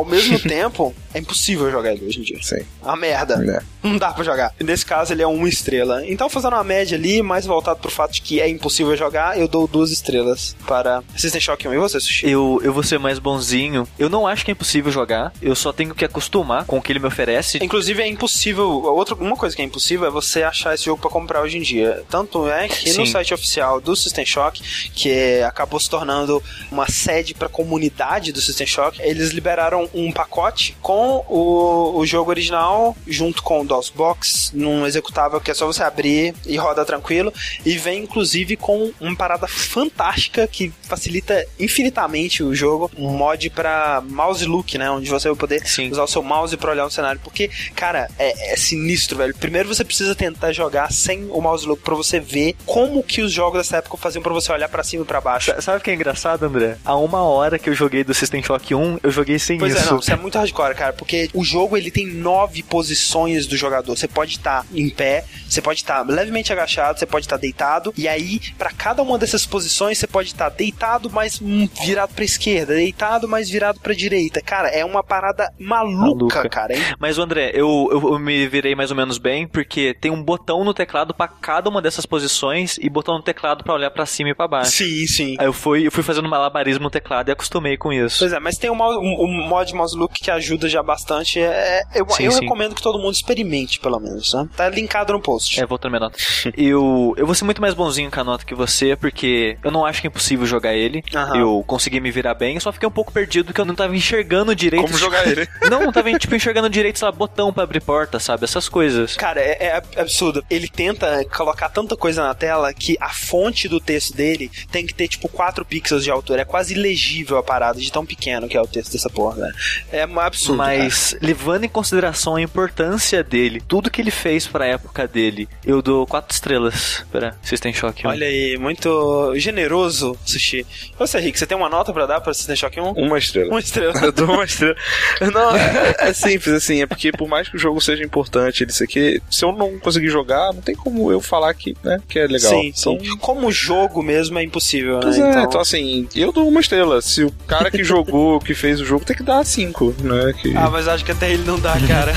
Ao mesmo tempo, é impossível jogar ele hoje em dia. Sim. A merda. É. Não dá pra jogar. Nesse caso, ele é uma estrela. Então, fazendo uma média ali, mais voltado pro fato de que é impossível jogar, eu dou duas estrelas para System Shock 1. E você, Sushi? Eu, eu vou ser mais bonzinho. Eu não acho que é impossível jogar. Eu só tenho que acostumar com o que ele me oferece. Inclusive é impossível. Outra, uma coisa que é impossível é você achar esse jogo pra comprar hoje em dia. Tanto é que no Sim. site oficial do System Shock, que é- acabou se tornando uma sede pra comunidade do System Shock, eles liberaram um pacote com o, o jogo original junto com o DOSBox, num executável que é só você abrir e roda tranquilo. E vem inclusive com uma parada fantástica que facilita infinitamente o jogo, um mod pra mouse look, né, onde você vai poder Sim. usar o seu mouse pra olhar o cenário, porque, cara, é, é sinistro, velho. Primeiro você precisa tentar jogar sem o mouse look pra você ver como que os jogos dessa época faziam pra você olhar pra cima e pra baixo. Sa- Sabe o que é engraçado, André? Há uma hora que eu joguei do System Shock 1, eu joguei sem Pois isso. é, não, isso é muito hardcore, cara, porque o jogo ele tem nove posições do jogador. Você pode estar em pé, você pode estar levemente agachado, você pode estar deitado, e aí, pra cada uma dessas posições, você pode estar deitado, mas hum, virado pra esquerda, deitado, mas virado pra direita. Cara, é uma parada maluca, Maluca. cara. hein? Mas, André, eu, eu, eu me virei mais ou menos bem, porque tem um botão no teclado pra cada uma dessas posições e botão no teclado pra olhar pra cima e pra baixo. Sim, sim. Aí eu fui, eu fui fazendo malabarismo no teclado e acostumei com isso. Pois é, mas tem um, um, um mod mouse look que ajuda já bastante. É, eu Sim, eu sim. recomendo que todo mundo experimente, pelo menos, né? Tá linkado no post. É, vou outra minha nota. eu, eu vou ser muito mais bonzinho com a nota que você, porque eu não acho que é impossível jogar ele. Aham. Eu consegui me virar bem, só fiquei um pouco perdido porque eu não tava enxergando direito. Como jogar ele? Não, não tava tipo, enxergando direito, sei lá, botão pra abrir porta, sabe? Essas coisas. Cara, é, é ab- absurdo. Ele tenta colocar tanta coisa na tela que a fonte do texto dele tem que ter, tipo, 4 pixels de altura. É quase ilegível a parada de tão pequeno que é o texto dessa porra, velho. É um absurdo. Mas, levando em consideração a importância dele, tudo que ele fez pra época dele, eu dou quatro estrelas pra System Shock 1. cara. Olha aí, muito generoso, Sushi. Você, Rick, você tem uma nota pra dar pra System Shock 1? Uma estrela. Uma estrela. Eu dou uma estrela. Não, é, é simples, assim, é porque por mais que o jogo seja importante, ele isso aqui, se eu não conseguir jogar, não tem como eu falar que, né, que é legal. Sim, sim. Então, Como jogo mesmo é impossível, né? É, então... assim, eu dou uma estrela. Se o cara que jogou, que fez o jogo, tem que dar cinco, né? Que... Ah, mas acho que até ele não dá, cara.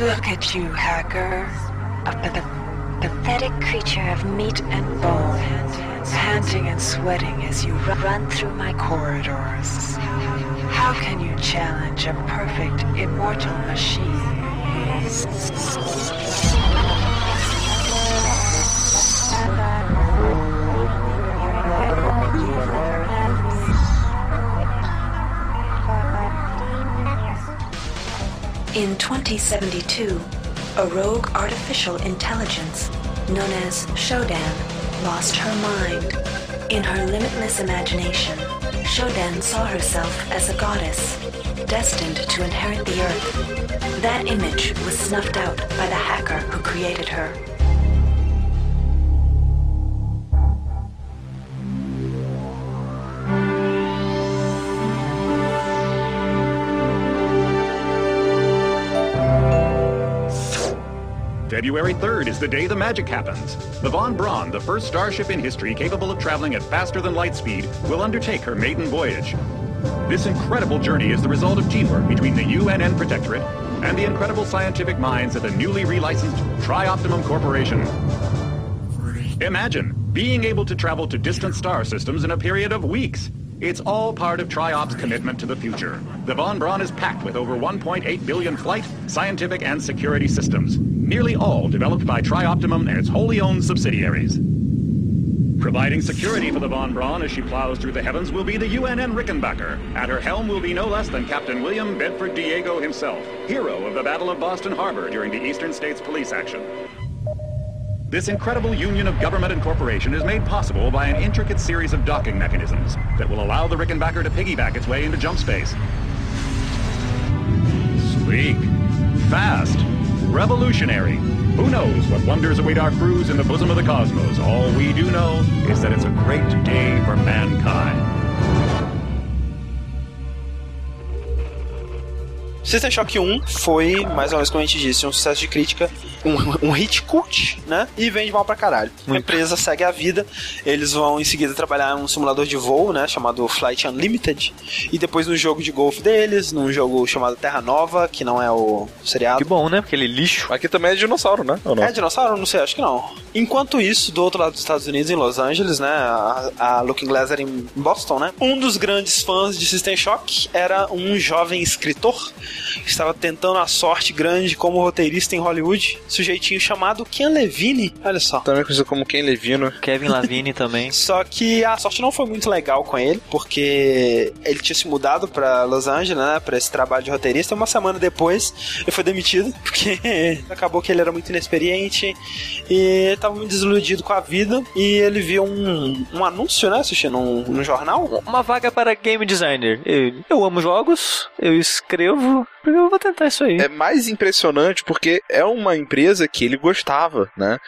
Look at you, hacker. A pathetic creature of meat and bone. Panting and sweating as you ru- run through my corridors. How can you challenge a perfect, immortal machine? In 2072, a rogue artificial intelligence known as Shodan lost her mind. In her limitless imagination, Shodan saw herself as a goddess, destined to inherit the earth. That image was snuffed out by the hacker who created her. February 3rd is the day the magic happens. The Von Braun, the first starship in history capable of traveling at faster than light speed, will undertake her maiden voyage. This incredible journey is the result of teamwork between the UNN Protectorate and the incredible scientific minds at the newly relicensed Trioptimum Corporation. Imagine being able to travel to distant star systems in a period of weeks. It's all part of Triop's commitment to the future. The Von Braun is packed with over 1.8 billion flight, scientific, and security systems, nearly all developed by Trioptimum and its wholly owned subsidiaries. Providing security for the Von Braun as she plows through the heavens will be the UNN Rickenbacker. At her helm will be no less than Captain William Bedford Diego himself, hero of the Battle of Boston Harbor during the Eastern States Police action. This incredible union of government and corporation is made possible by an intricate series of docking mechanisms that will allow the Rickenbacker to piggyback its way into jump space. Sleek, fast, revolutionary. Who knows what wonders await our crews in the bosom of the cosmos? All we do know is that it's a great day for mankind. System Shock 1 foi, mais uma vez como a gente disse, um sucesso de crítica, um, um hit cult, né? E vende mal pra caralho. A empresa segue a vida, eles vão em seguida trabalhar num simulador de voo, né? Chamado Flight Unlimited. E depois no jogo de golfe deles, num jogo chamado Terra Nova, que não é o seriado. Que bom, né? Aquele lixo. Aqui também é dinossauro, né? Ou não? É dinossauro? Não sei, acho que não. Enquanto isso, do outro lado dos Estados Unidos, em Los Angeles, né? A, a Looking Glass era em Boston, né? Um dos grandes fãs de System Shock era um jovem escritor que estava tentando a sorte grande como roteirista em Hollywood. Sujeitinho chamado Ken Levine. Olha só. Também conhecido como Ken Levino. Kevin Lavigne também. Só que a sorte não foi muito legal com ele, porque ele tinha se mudado pra Los Angeles, né, pra esse trabalho de roteirista. Uma semana depois, ele foi demitido, porque acabou que ele era muito inexperiente e tava muito desiludido com a vida. E ele viu um, um anúncio, né, assistindo num, num jornal. Uma vaga para game designer. Eu, eu amo jogos, eu escrevo, eu vou tentar isso aí. É mais impressionante porque é uma empresa que ele gostava, né?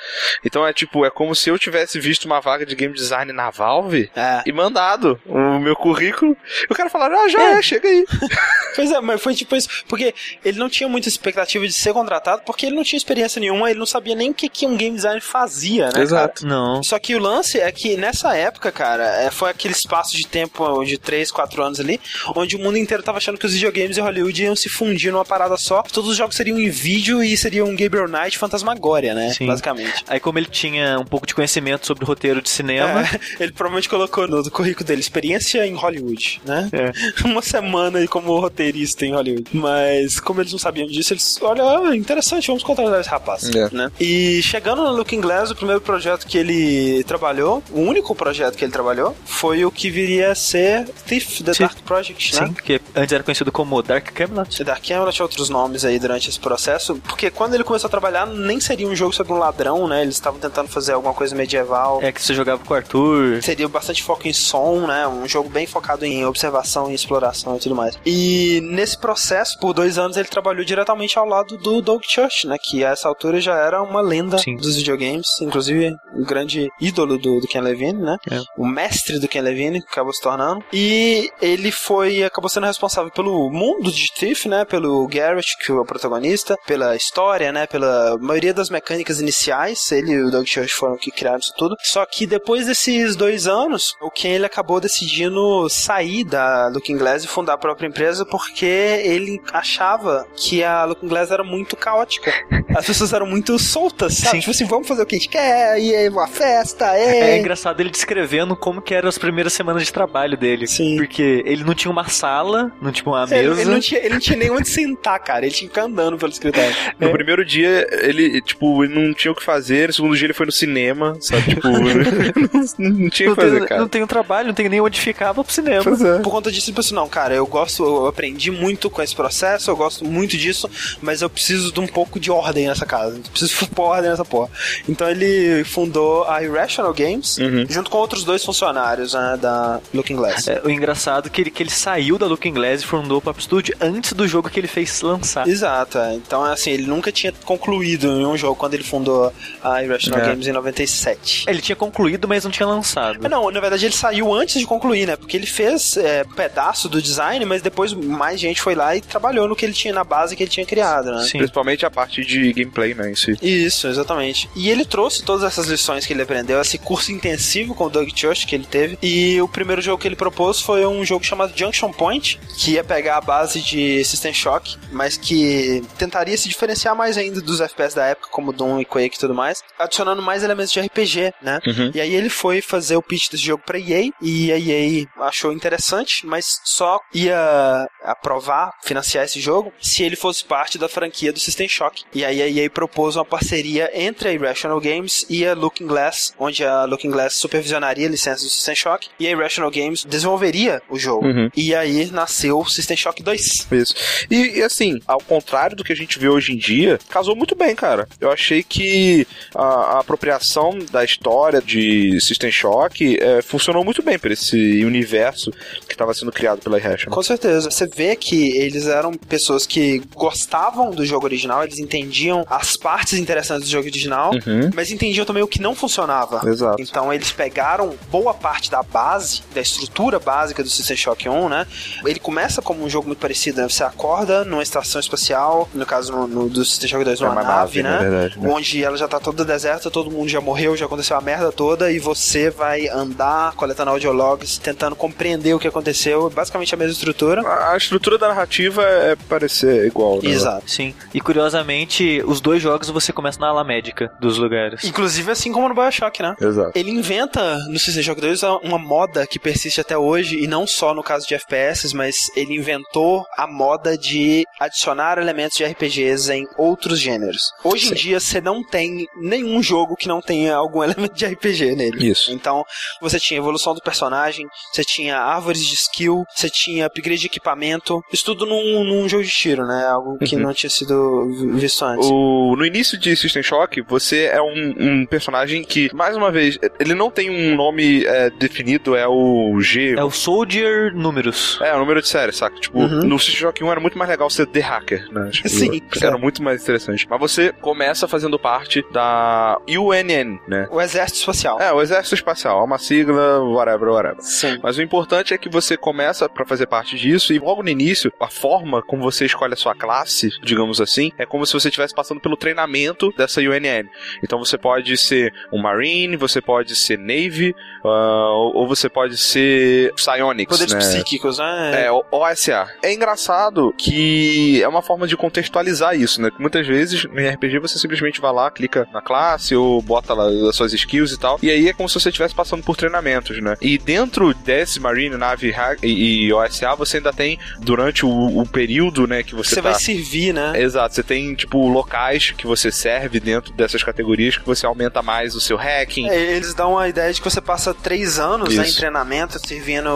Então é tipo, é como se eu tivesse visto uma vaga de game design na Valve É. e mandado o meu currículo. E o cara falaram, ah, já é, chega aí. Pois é, mas foi tipo isso, porque ele não tinha muita expectativa de ser contratado, porque ele não tinha experiência nenhuma, ele não sabia nem o que, que um game designer fazia, né? cara? Exato. Não. Só que o lance é que nessa época, cara, é, foi aquele espaço de tempo de 3, 4 anos ali, onde o mundo inteiro tava achando que os videogames e Hollywood iam se fundir numa parada só. Todos os jogos seriam em vídeo e seria um Gabriel Knight fantasmagória, né? Sim. Basicamente. Aí como ele tinha um pouco de conhecimento sobre roteiro de cinema, É, ele provavelmente colocou no currículo dele experiência em Hollywood, né? É. Uma semana aí como roteirista em Hollywood. Mas como eles não sabiam disso, eles, olha, ah, interessante, vamos contratar esse rapaz, É. né? E chegando no Looking Glass, o primeiro projeto que ele trabalhou, o único projeto que ele trabalhou, foi o que viria a ser Thief, The Sim. Dark Project, né? sim, que antes era conhecido como Dark Camelot. Dark Camelot tinha outros nomes aí durante esse processo, porque quando ele começou a trabalhar, nem seria um jogo sobre um ladrão, né? Eles estavam tentando fazer alguma coisa medieval. É que você jogava com o Arthur. Seria bastante foco em som, né? Um jogo bem focado em observação e exploração e tudo mais. E nesse processo, por dois anos, ele trabalhou diretamente ao lado do Doug Church, né? Que a essa altura já era uma lenda Sim. dos videogames, inclusive um grande ídolo do, do Ken Levine, né? É. O mestre do Ken Levine, que acabou se tornando. E ele foi, acabou sendo responsável pelo mundo de Thief, né? Pelo Garrett, que é o protagonista, pela história, né? Pela maioria das mecânicas iniciais. Ele e o Doug Church foram que criaram isso tudo. Só que depois desses dois anos, o Ken ele acabou decidindo sair da Looking Glass e fundar a própria empresa porque ele achava que a Looking Glass era muito caótica. As pessoas eram muito soltas, sabe? Sim. Tipo assim, vamos fazer o que a gente quer, e aí uma festa, É é. engraçado ele descrevendo como que eram as primeiras semanas de trabalho dele. Sim. Porque ele não tinha uma sala, não tinha uma Ele, mesa. ele não tinha, ele não tinha nem onde sentar, cara. Ele tinha que ficar andando pelo escritório. No primeiro dia, ele, tipo, ele não tinha o que fazer. No segundo dia, ele foi no cinema, sabe? Tipo, não, não tinha o que fazer, tem, cara. não tem um trabalho, não tem nem onde ficar, vou pro cinema. Pois é. Por conta disso, ele pensou, não, cara, eu gosto, eu aprendi muito com esse processo, eu gosto muito disso, mas eu preciso de um pouco de ordem nessa casa. Eu preciso pôr ordem nessa porra. Então ele fundou a Irrational Games, Uhum. junto com outros dois funcionários né, da Looking Glass. É, o engraçado é que ele, que ele saiu da Looking Glass e fundou o Pop Studio antes do jogo que ele fez lançar. Exato, é. então assim, ele nunca tinha concluído nenhum jogo quando ele fundou a Irrational É. Games em 97. Ele tinha concluído, mas não tinha lançado. Mas Não, na verdade ele saiu antes de concluir, né? Porque ele fez é, pedaço do design, mas depois mais gente foi lá e trabalhou no que ele tinha na base que ele tinha criado, né? Sim. Principalmente a parte de gameplay, né, em si. Isso, exatamente. E ele trouxe todas essas lições que ele aprendeu, esse curso intensivo com o Doug Church que ele teve. E o primeiro jogo que ele propôs foi um jogo chamado Junction Point, que ia pegar a base de System Shock, mas que tentaria se diferenciar mais ainda dos FPS da época, como Doom e Quake e tudo mais, adicionando mais elementos de RPG, né? Uhum. E aí ele foi fazer o pitch desse jogo pra EA, e a EA achou interessante, mas só ia aprovar, financiar esse jogo, se ele fosse parte da franquia do System Shock. E aí a EA propôs uma parceria entre a Irrational Games e a Looking Glass, onde a Looking Glass supervisionaria a licença do System Shock e a Irrational Games desenvolveria o jogo. Uhum. E aí nasceu o System Shock 2. Isso. E, e, assim, ao contrário do que a gente vê hoje em dia, casou muito bem, cara. Eu achei que a, a apropriação da história de System Shock é, funcionou muito bem para esse universo que estava sendo criado pela Irrational. Com certeza. Você vê que eles eram pessoas que gostavam do jogo original, eles entendiam as partes interessantes do jogo original, Uhum. mas entendiam também o que não funcionava. Exato. Então eles pegaram boa parte da base, da estrutura básica do System Shock 1, né? Ele começa como um jogo muito parecido, né? Você acorda numa estação espacial, no caso no, no- do System Shock 2, É numa uma nave, nave, na né? verdade, né? Onde ela já tá toda deserta, todo mundo já morreu, já aconteceu a merda toda, e você vai andar coletando audiologs, tentando compreender o que aconteceu. Basicamente a mesma estrutura. A a estrutura da narrativa é parecer igual, né? Exato. Sim. E curiosamente, os dois jogos você começa na ala médica dos lugares. Inclusive assim como no Bioshock, né? Exato. Ele inventa no System Shock 2 uma moda que persiste até hoje, e não só no caso de FPS, mas ele inventou a moda de adicionar elementos de RPGs em outros gêneros. Hoje em dia você não tem nenhum jogo que não tenha algum elemento de RPG nele. Isso. Então, você tinha evolução do personagem, você tinha árvores de skill, você tinha upgrade de equipamento, isso tudo num, num jogo de tiro, né? Algo que Uhum. não tinha sido vi- visto antes. O, no início de System Shock, você é um, um personagem que, mais uma vez, ele não tem um nome é, definido, é o G. É o Soldier Números. É, o número de série, saca? Tipo, Uhum. no System Shock 1 era muito mais legal ser The Hacker, né? Tipo, Sim. Era muito mais interessante. Mas você começa fazendo parte da UNN, né? O Exército Espacial. É, o Exército Espacial, é uma sigla, whatever, whatever. Sim. Mas o importante é que você começa pra fazer parte disso e logo no início, a forma como você escolhe a sua classe, digamos assim, é como se você estivesse passando pelo treinamento dessa UNN. Então você pode ser um Marine, você pode ser Navy, ah, ou, você pode ser Psionics, Poderes né? psíquicos, né? É, OSA. É engraçado que é uma forma de contextualizar isso, né? Muitas vezes no RPG você simplesmente vai lá, clica na classe ou bota lá as suas skills e tal, e aí é como se você estivesse passando por treinamentos, né? E dentro desse Marine, Nave e, e OSA você ainda tem, durante o, o período, né, que você, Você tá... vai servir, né? Exato, você tem, tipo, locais que você serve dentro dessas categorias que você aumenta mais o seu hacking. É, Eles dão a ideia de que você passa três anos né, em treinamento, servindo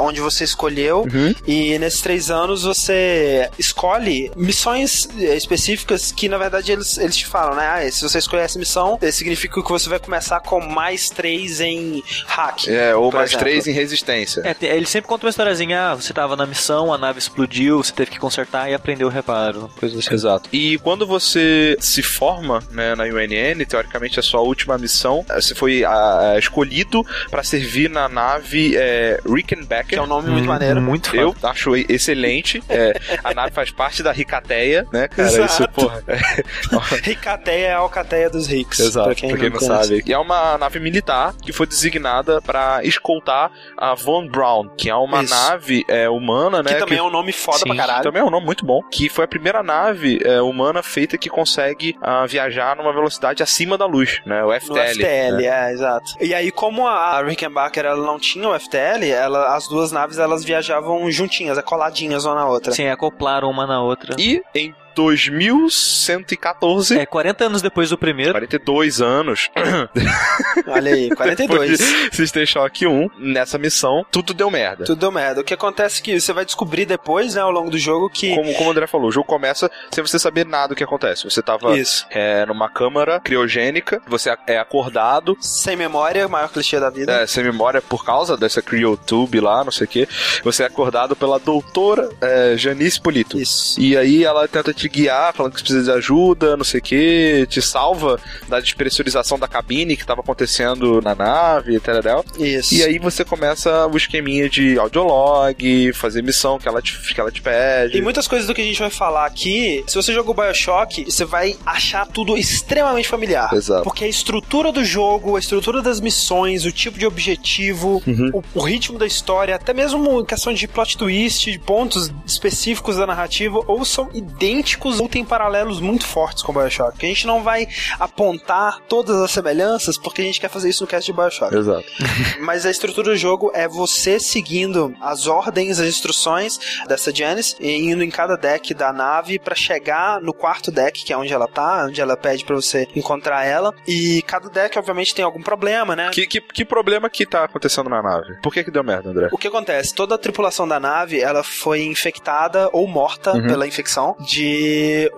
onde você escolheu. Uhum. E nesses três anos você escolhe missões eh, específicas que, na verdade, eles, eles te falam, né? Ah, se você escolher essa missão, eh, significa que você vai começar com mais três em hack. É, ou mais exemplo. três em resistência. É, ele sempre conta uma historiazinha, ah, você tava na missão, a nave explodiu, você teve que consertar e aprendeu o reparo, coisa assim. Exato. E quando você se forma né, na UNN, teoricamente a sua última missão, eh, você foi ah, escolhido para servir na nave é, Rickenbacker. Que é um nome muito maneiro. Muito Eu acho excelente. É, a nave faz parte da Ricateia, né, cara? Isso, Exato. porra. Ricateia é a alcateia dos ricos. Exato, pra quem, não, não, conhece. sabe. E é uma nave militar que foi designada pra escoltar a Von Braun, que é uma Isso. nave é, humana, né? Que também é um nome foda Sim, pra caralho. Também é um nome muito bom. Que foi a primeira nave é, humana feita que consegue ah, viajar numa velocidade acima da luz, né? O FTL. No FTL, né? é, exato. E aí, como a Rickenbacker ela não tinha o FTL, ela, as duas naves elas viajavam juntinhas, é, coladinhas uma na outra. Sim, acoplaram uma na outra. E em 2114, É, 40 anos depois do primeiro. 42 anos, Olha aí, 42. depois de System Shock 1, nessa missão, tudo deu merda. Tudo deu merda. O que acontece é que você vai descobrir depois, né, ao longo do jogo, que. Como, como o André falou, o jogo começa sem você saber nada do que acontece. Você tava Isso. é, numa câmara criogênica, você é acordado, Sem memória, o maior clichê da vida. é, sem memória por causa dessa cryotube lá, não sei o que. Você é acordado pela doutora é, Janice Polito. Isso. E aí ela tenta te guiar, falando que você precisa de ajuda, não sei o que, te salva da despressurização da cabine que tava acontecendo na nave, etc. Isso. E aí você começa o esqueminha de audiolog, fazer missão que ela te, que ela te pede. Tem muitas coisas do que a gente vai falar aqui. Se você jogou Bioshock, você vai achar tudo extremamente familiar. Exato. Porque a estrutura do jogo, a estrutura das missões, o tipo de objetivo, Uhum. o, o ritmo da história, até mesmo em questão de plot twist, de pontos específicos da narrativa, ou são idênticos ou tem paralelos muito fortes com Bioshock. A gente não vai apontar todas as semelhanças, porque a gente quer fazer isso no cast de Bioshock. Exato. Mas a estrutura do jogo é você seguindo as ordens, as instruções dessa Janice e indo em cada deck da nave pra chegar no quarto deck, que é onde ela tá, onde ela pede pra você encontrar ela. E cada deck, obviamente, tem algum problema, né? Que, que, que problema que tá acontecendo na nave? Por que que deu merda, André? O que acontece? Toda a tripulação da nave, ela foi infectada ou morta Uhum. pela infecção de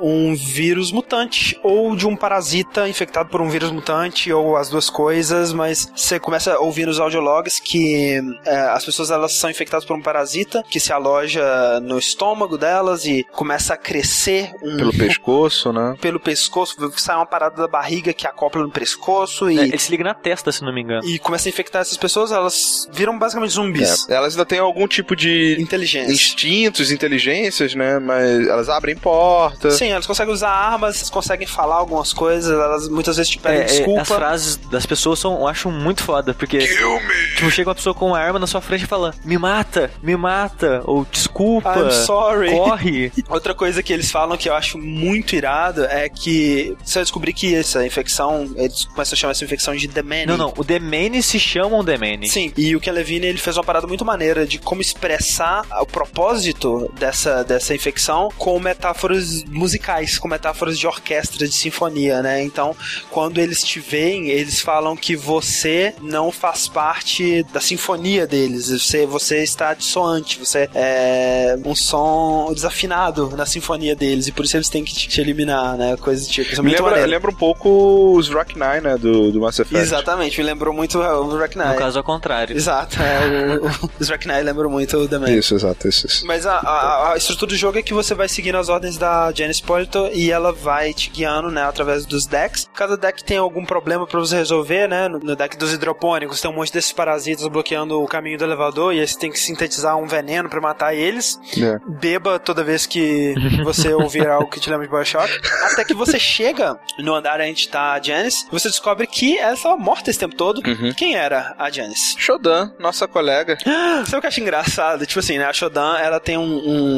um vírus mutante ou de um parasita infectado por um vírus mutante ou as duas coisas, mas você começa a ouvir nos audiologs que é, as pessoas elas são infectadas por um parasita que se aloja no estômago delas e começa a crescer um Pelo pescoço, né? pelo pescoço, sai uma parada da barriga que acopla no pescoço e É, ele se liga na testa, se não me engano. e começa a infectar essas pessoas, elas viram basicamente zumbis. É, elas ainda têm algum tipo de Inteligência. instintos, inteligências, né? Mas elas abrem porta. Sim, elas conseguem usar armas, elas conseguem falar algumas coisas, elas muitas vezes te pedem É, é, desculpa. as frases das pessoas são, eu acho muito foda, porque tipo, chega uma pessoa com uma arma na sua frente e fala, me mata, me mata, ou desculpa, I'm sorry. corre. Outra coisa que eles falam que eu acho muito irado é que você vai descobrir que essa infecção, eles começam a chamar essa infecção de The. Não, não, o Demane se chamam Demane. Sim, e o Ken Levine ele fez uma parada muito maneira de como expressar o propósito dessa, dessa infecção com metáforas musicais, com metáforas de orquestra, de sinfonia, né? Então, quando eles te veem, eles falam que você não faz parte da sinfonia deles, você, você está dissoante, você é um som desafinado na sinfonia deles, e por isso eles têm que te, te eliminar, né? Coisa tipo. Isso é Me lembra, lembra um pouco os Rock Nine, né? Do, do Mass Effect. Exatamente, me lembrou muito o Rock No Knight. caso, ao contrário. Exato, é, o, o, os Rock Knight lembram muito o The Man. Isso, exato, isso, isso. Mas a, a, a estrutura do jogo é que você vai seguindo as ordens da Janice Polito e ela vai te guiando, né, através dos decks. Cada deck tem algum problema pra você resolver, né? No, no deck dos hidropônicos tem um monte desses parasitas bloqueando o caminho do elevador e aí você tem que sintetizar um veneno pra matar eles. É. Beba toda vez que você ouvir algo que te lembra de Bioshock. Até que você chega no andar onde tá a Janice e você descobre que ela estava morta esse tempo todo. Quem era a Janice? Shodan, nossa colega. Sabe o que eu acho engraçado? Tipo assim, né? A Shodan, ela tem um.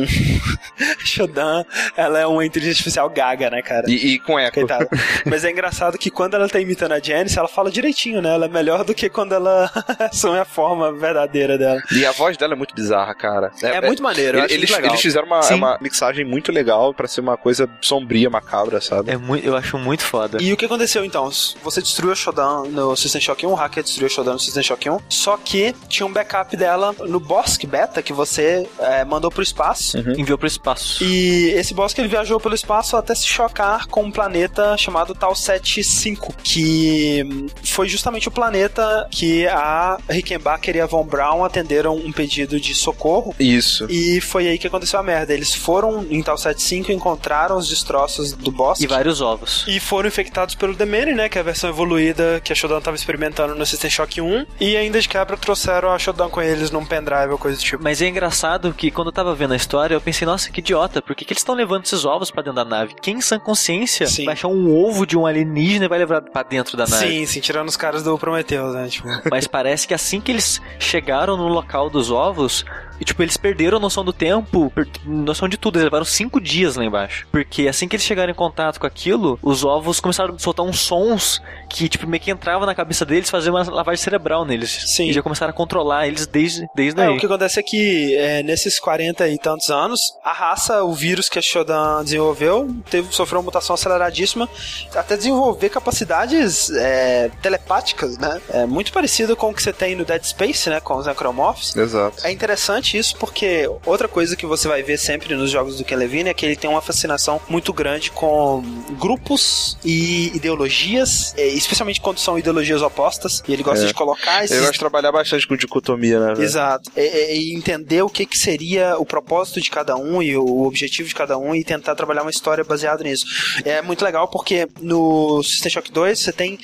um... Shodan, ela é uma inteligência artificial gaga, né, cara? E, e com eco. Coitada. Mas é engraçado que quando ela tá imitando a Janice, ela fala direitinho, né? Ela é melhor do que quando ela assume a forma verdadeira dela. E a voz dela é muito bizarra, cara. É muito maneiro, eu acho eles, muito legal. eles fizeram uma, uma mixagem muito legal pra ser uma coisa sombria, macabra, sabe? É muito, eu acho muito foda. E o que aconteceu então? Você destruiu a Shodan no System Shock 1, o hacker destruiu a Shodan no System Shock 1, só que tinha um backup dela no Bosk Beta que você é, mandou pro espaço. Enviou pro espaço. E esse Bosk que ele viajou pelo espaço até se chocar com um planeta chamado Tal 75, que foi justamente o planeta que a Rickenbacker e a Von Braun atenderam um pedido de socorro. Isso. E foi aí que aconteceu a merda. Eles foram em Tal 75, encontraram os destroços do bosque. E vários ovos. E foram infectados pelo Demene, né? Que é a versão evoluída que a Shodan tava experimentando no System Shock 1. E ainda de quebra trouxeram a Shodan com eles num pendrive ou coisa do tipo. Mas é engraçado que quando eu tava vendo a história, eu pensei, nossa, que idiota, por que, que eles estão levando esses ovos pra dentro da nave? Quem em sã consciência Sim. vai achar um ovo de um alienígena e vai levar pra dentro da nave? Sim, sim, tirando os caras do Prometheus, né? Tipo, Mas parece que assim que eles chegaram no local dos ovos, e, tipo, eles perderam a noção do tempo, per- noção de tudo. Eles levaram cinco dias lá embaixo. Porque assim que eles chegaram em contato com aquilo, os ovos começaram a soltar uns sons que, tipo, meio que entrava na cabeça deles, fazia uma lavagem cerebral neles. Sim. E já começaram a controlar eles desde, desde É, aí. o que acontece é que é, nesses 40 e tantos anos, a raça, o vírus que a Shodan desenvolveu, teve, sofreu uma mutação aceleradíssima, até desenvolver capacidades é, telepáticas, né? É muito parecido com o que você tem no Dead Space, né? Com os Necromorphs. Exato. É interessante isso porque outra coisa que você vai ver sempre nos jogos do Ken Levine é que ele tem uma fascinação muito grande com grupos e ideologias, é, especialmente quando são ideologias opostas, e ele gosta É. de colocar esses Eu gosto de trabalhar bastante com dicotomia, né? Exato. E, e- e entender o que, que seria o propósito de cada um e o objetivo de cada um e tentar trabalhar uma história baseada nisso. É muito legal porque no System Shock 2 você tem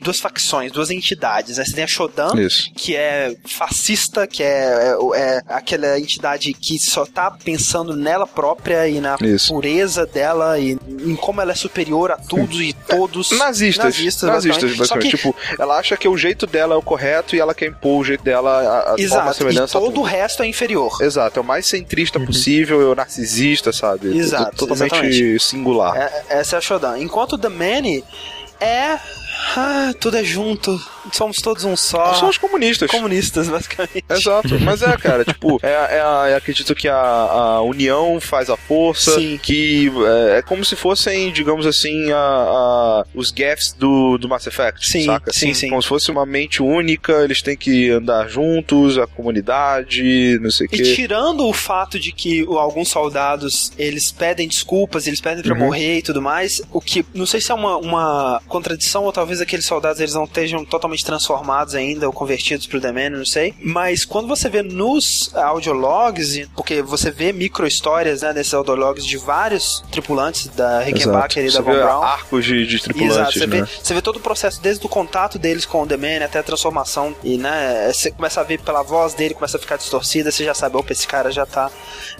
duas facções, duas entidades. Né? Você tem a Shodan, Isso. que é fascista, que é, é, é aquela entidade que só tá pensando nela própria e na Isso. pureza dela e em como ela é superior a tudo e todos. Nazistas. Nazistas, Nazistas, basicamente. Que- Tipo, ela acha que o jeito dela é o correto e ela quer impor o jeito dela a, forma Exato. E semelhança a todo o resto é inferior. Exato, é o mais centrista possível, é o narcisista, sabe? Exato, Totalmente exatamente. singular. É- essa é a Shodan. Enquanto The Many é. Ah, tudo é junto. Somos todos um só. São os comunistas. comunistas, basicamente. Exato, mas é, cara, tipo, é, é a- eu acredito que a, a união faz a força, Sim. que é, é como se fossem, digamos assim, a, a- os gaffs do, do Mass Effect, Sim, saca? sim, sim. Como se fosse uma mente única, eles têm que andar juntos, a comunidade, não sei o E quê. tirando o fato de que alguns soldados eles pedem desculpas, eles pedem pra Uhum. morrer e tudo mais, o que não sei se é uma, uma contradição ou talvez aqueles soldados eles não estejam totalmente transformados ainda ou convertidos pro demônio, não sei. Mas quando você vê nos audiologs, porque você vê micro histórias né, nesses audiologs de vários tripulantes da Rickenbacker e da Von Braun. arcos de, de tripulantes, Exato, você, né? vê, você vê todo o processo desde o contato deles com o The Man até a transformação. E, né, você começa a ver pela voz dele, começa a ficar distorcida, você já sabe, opa, esse cara já tá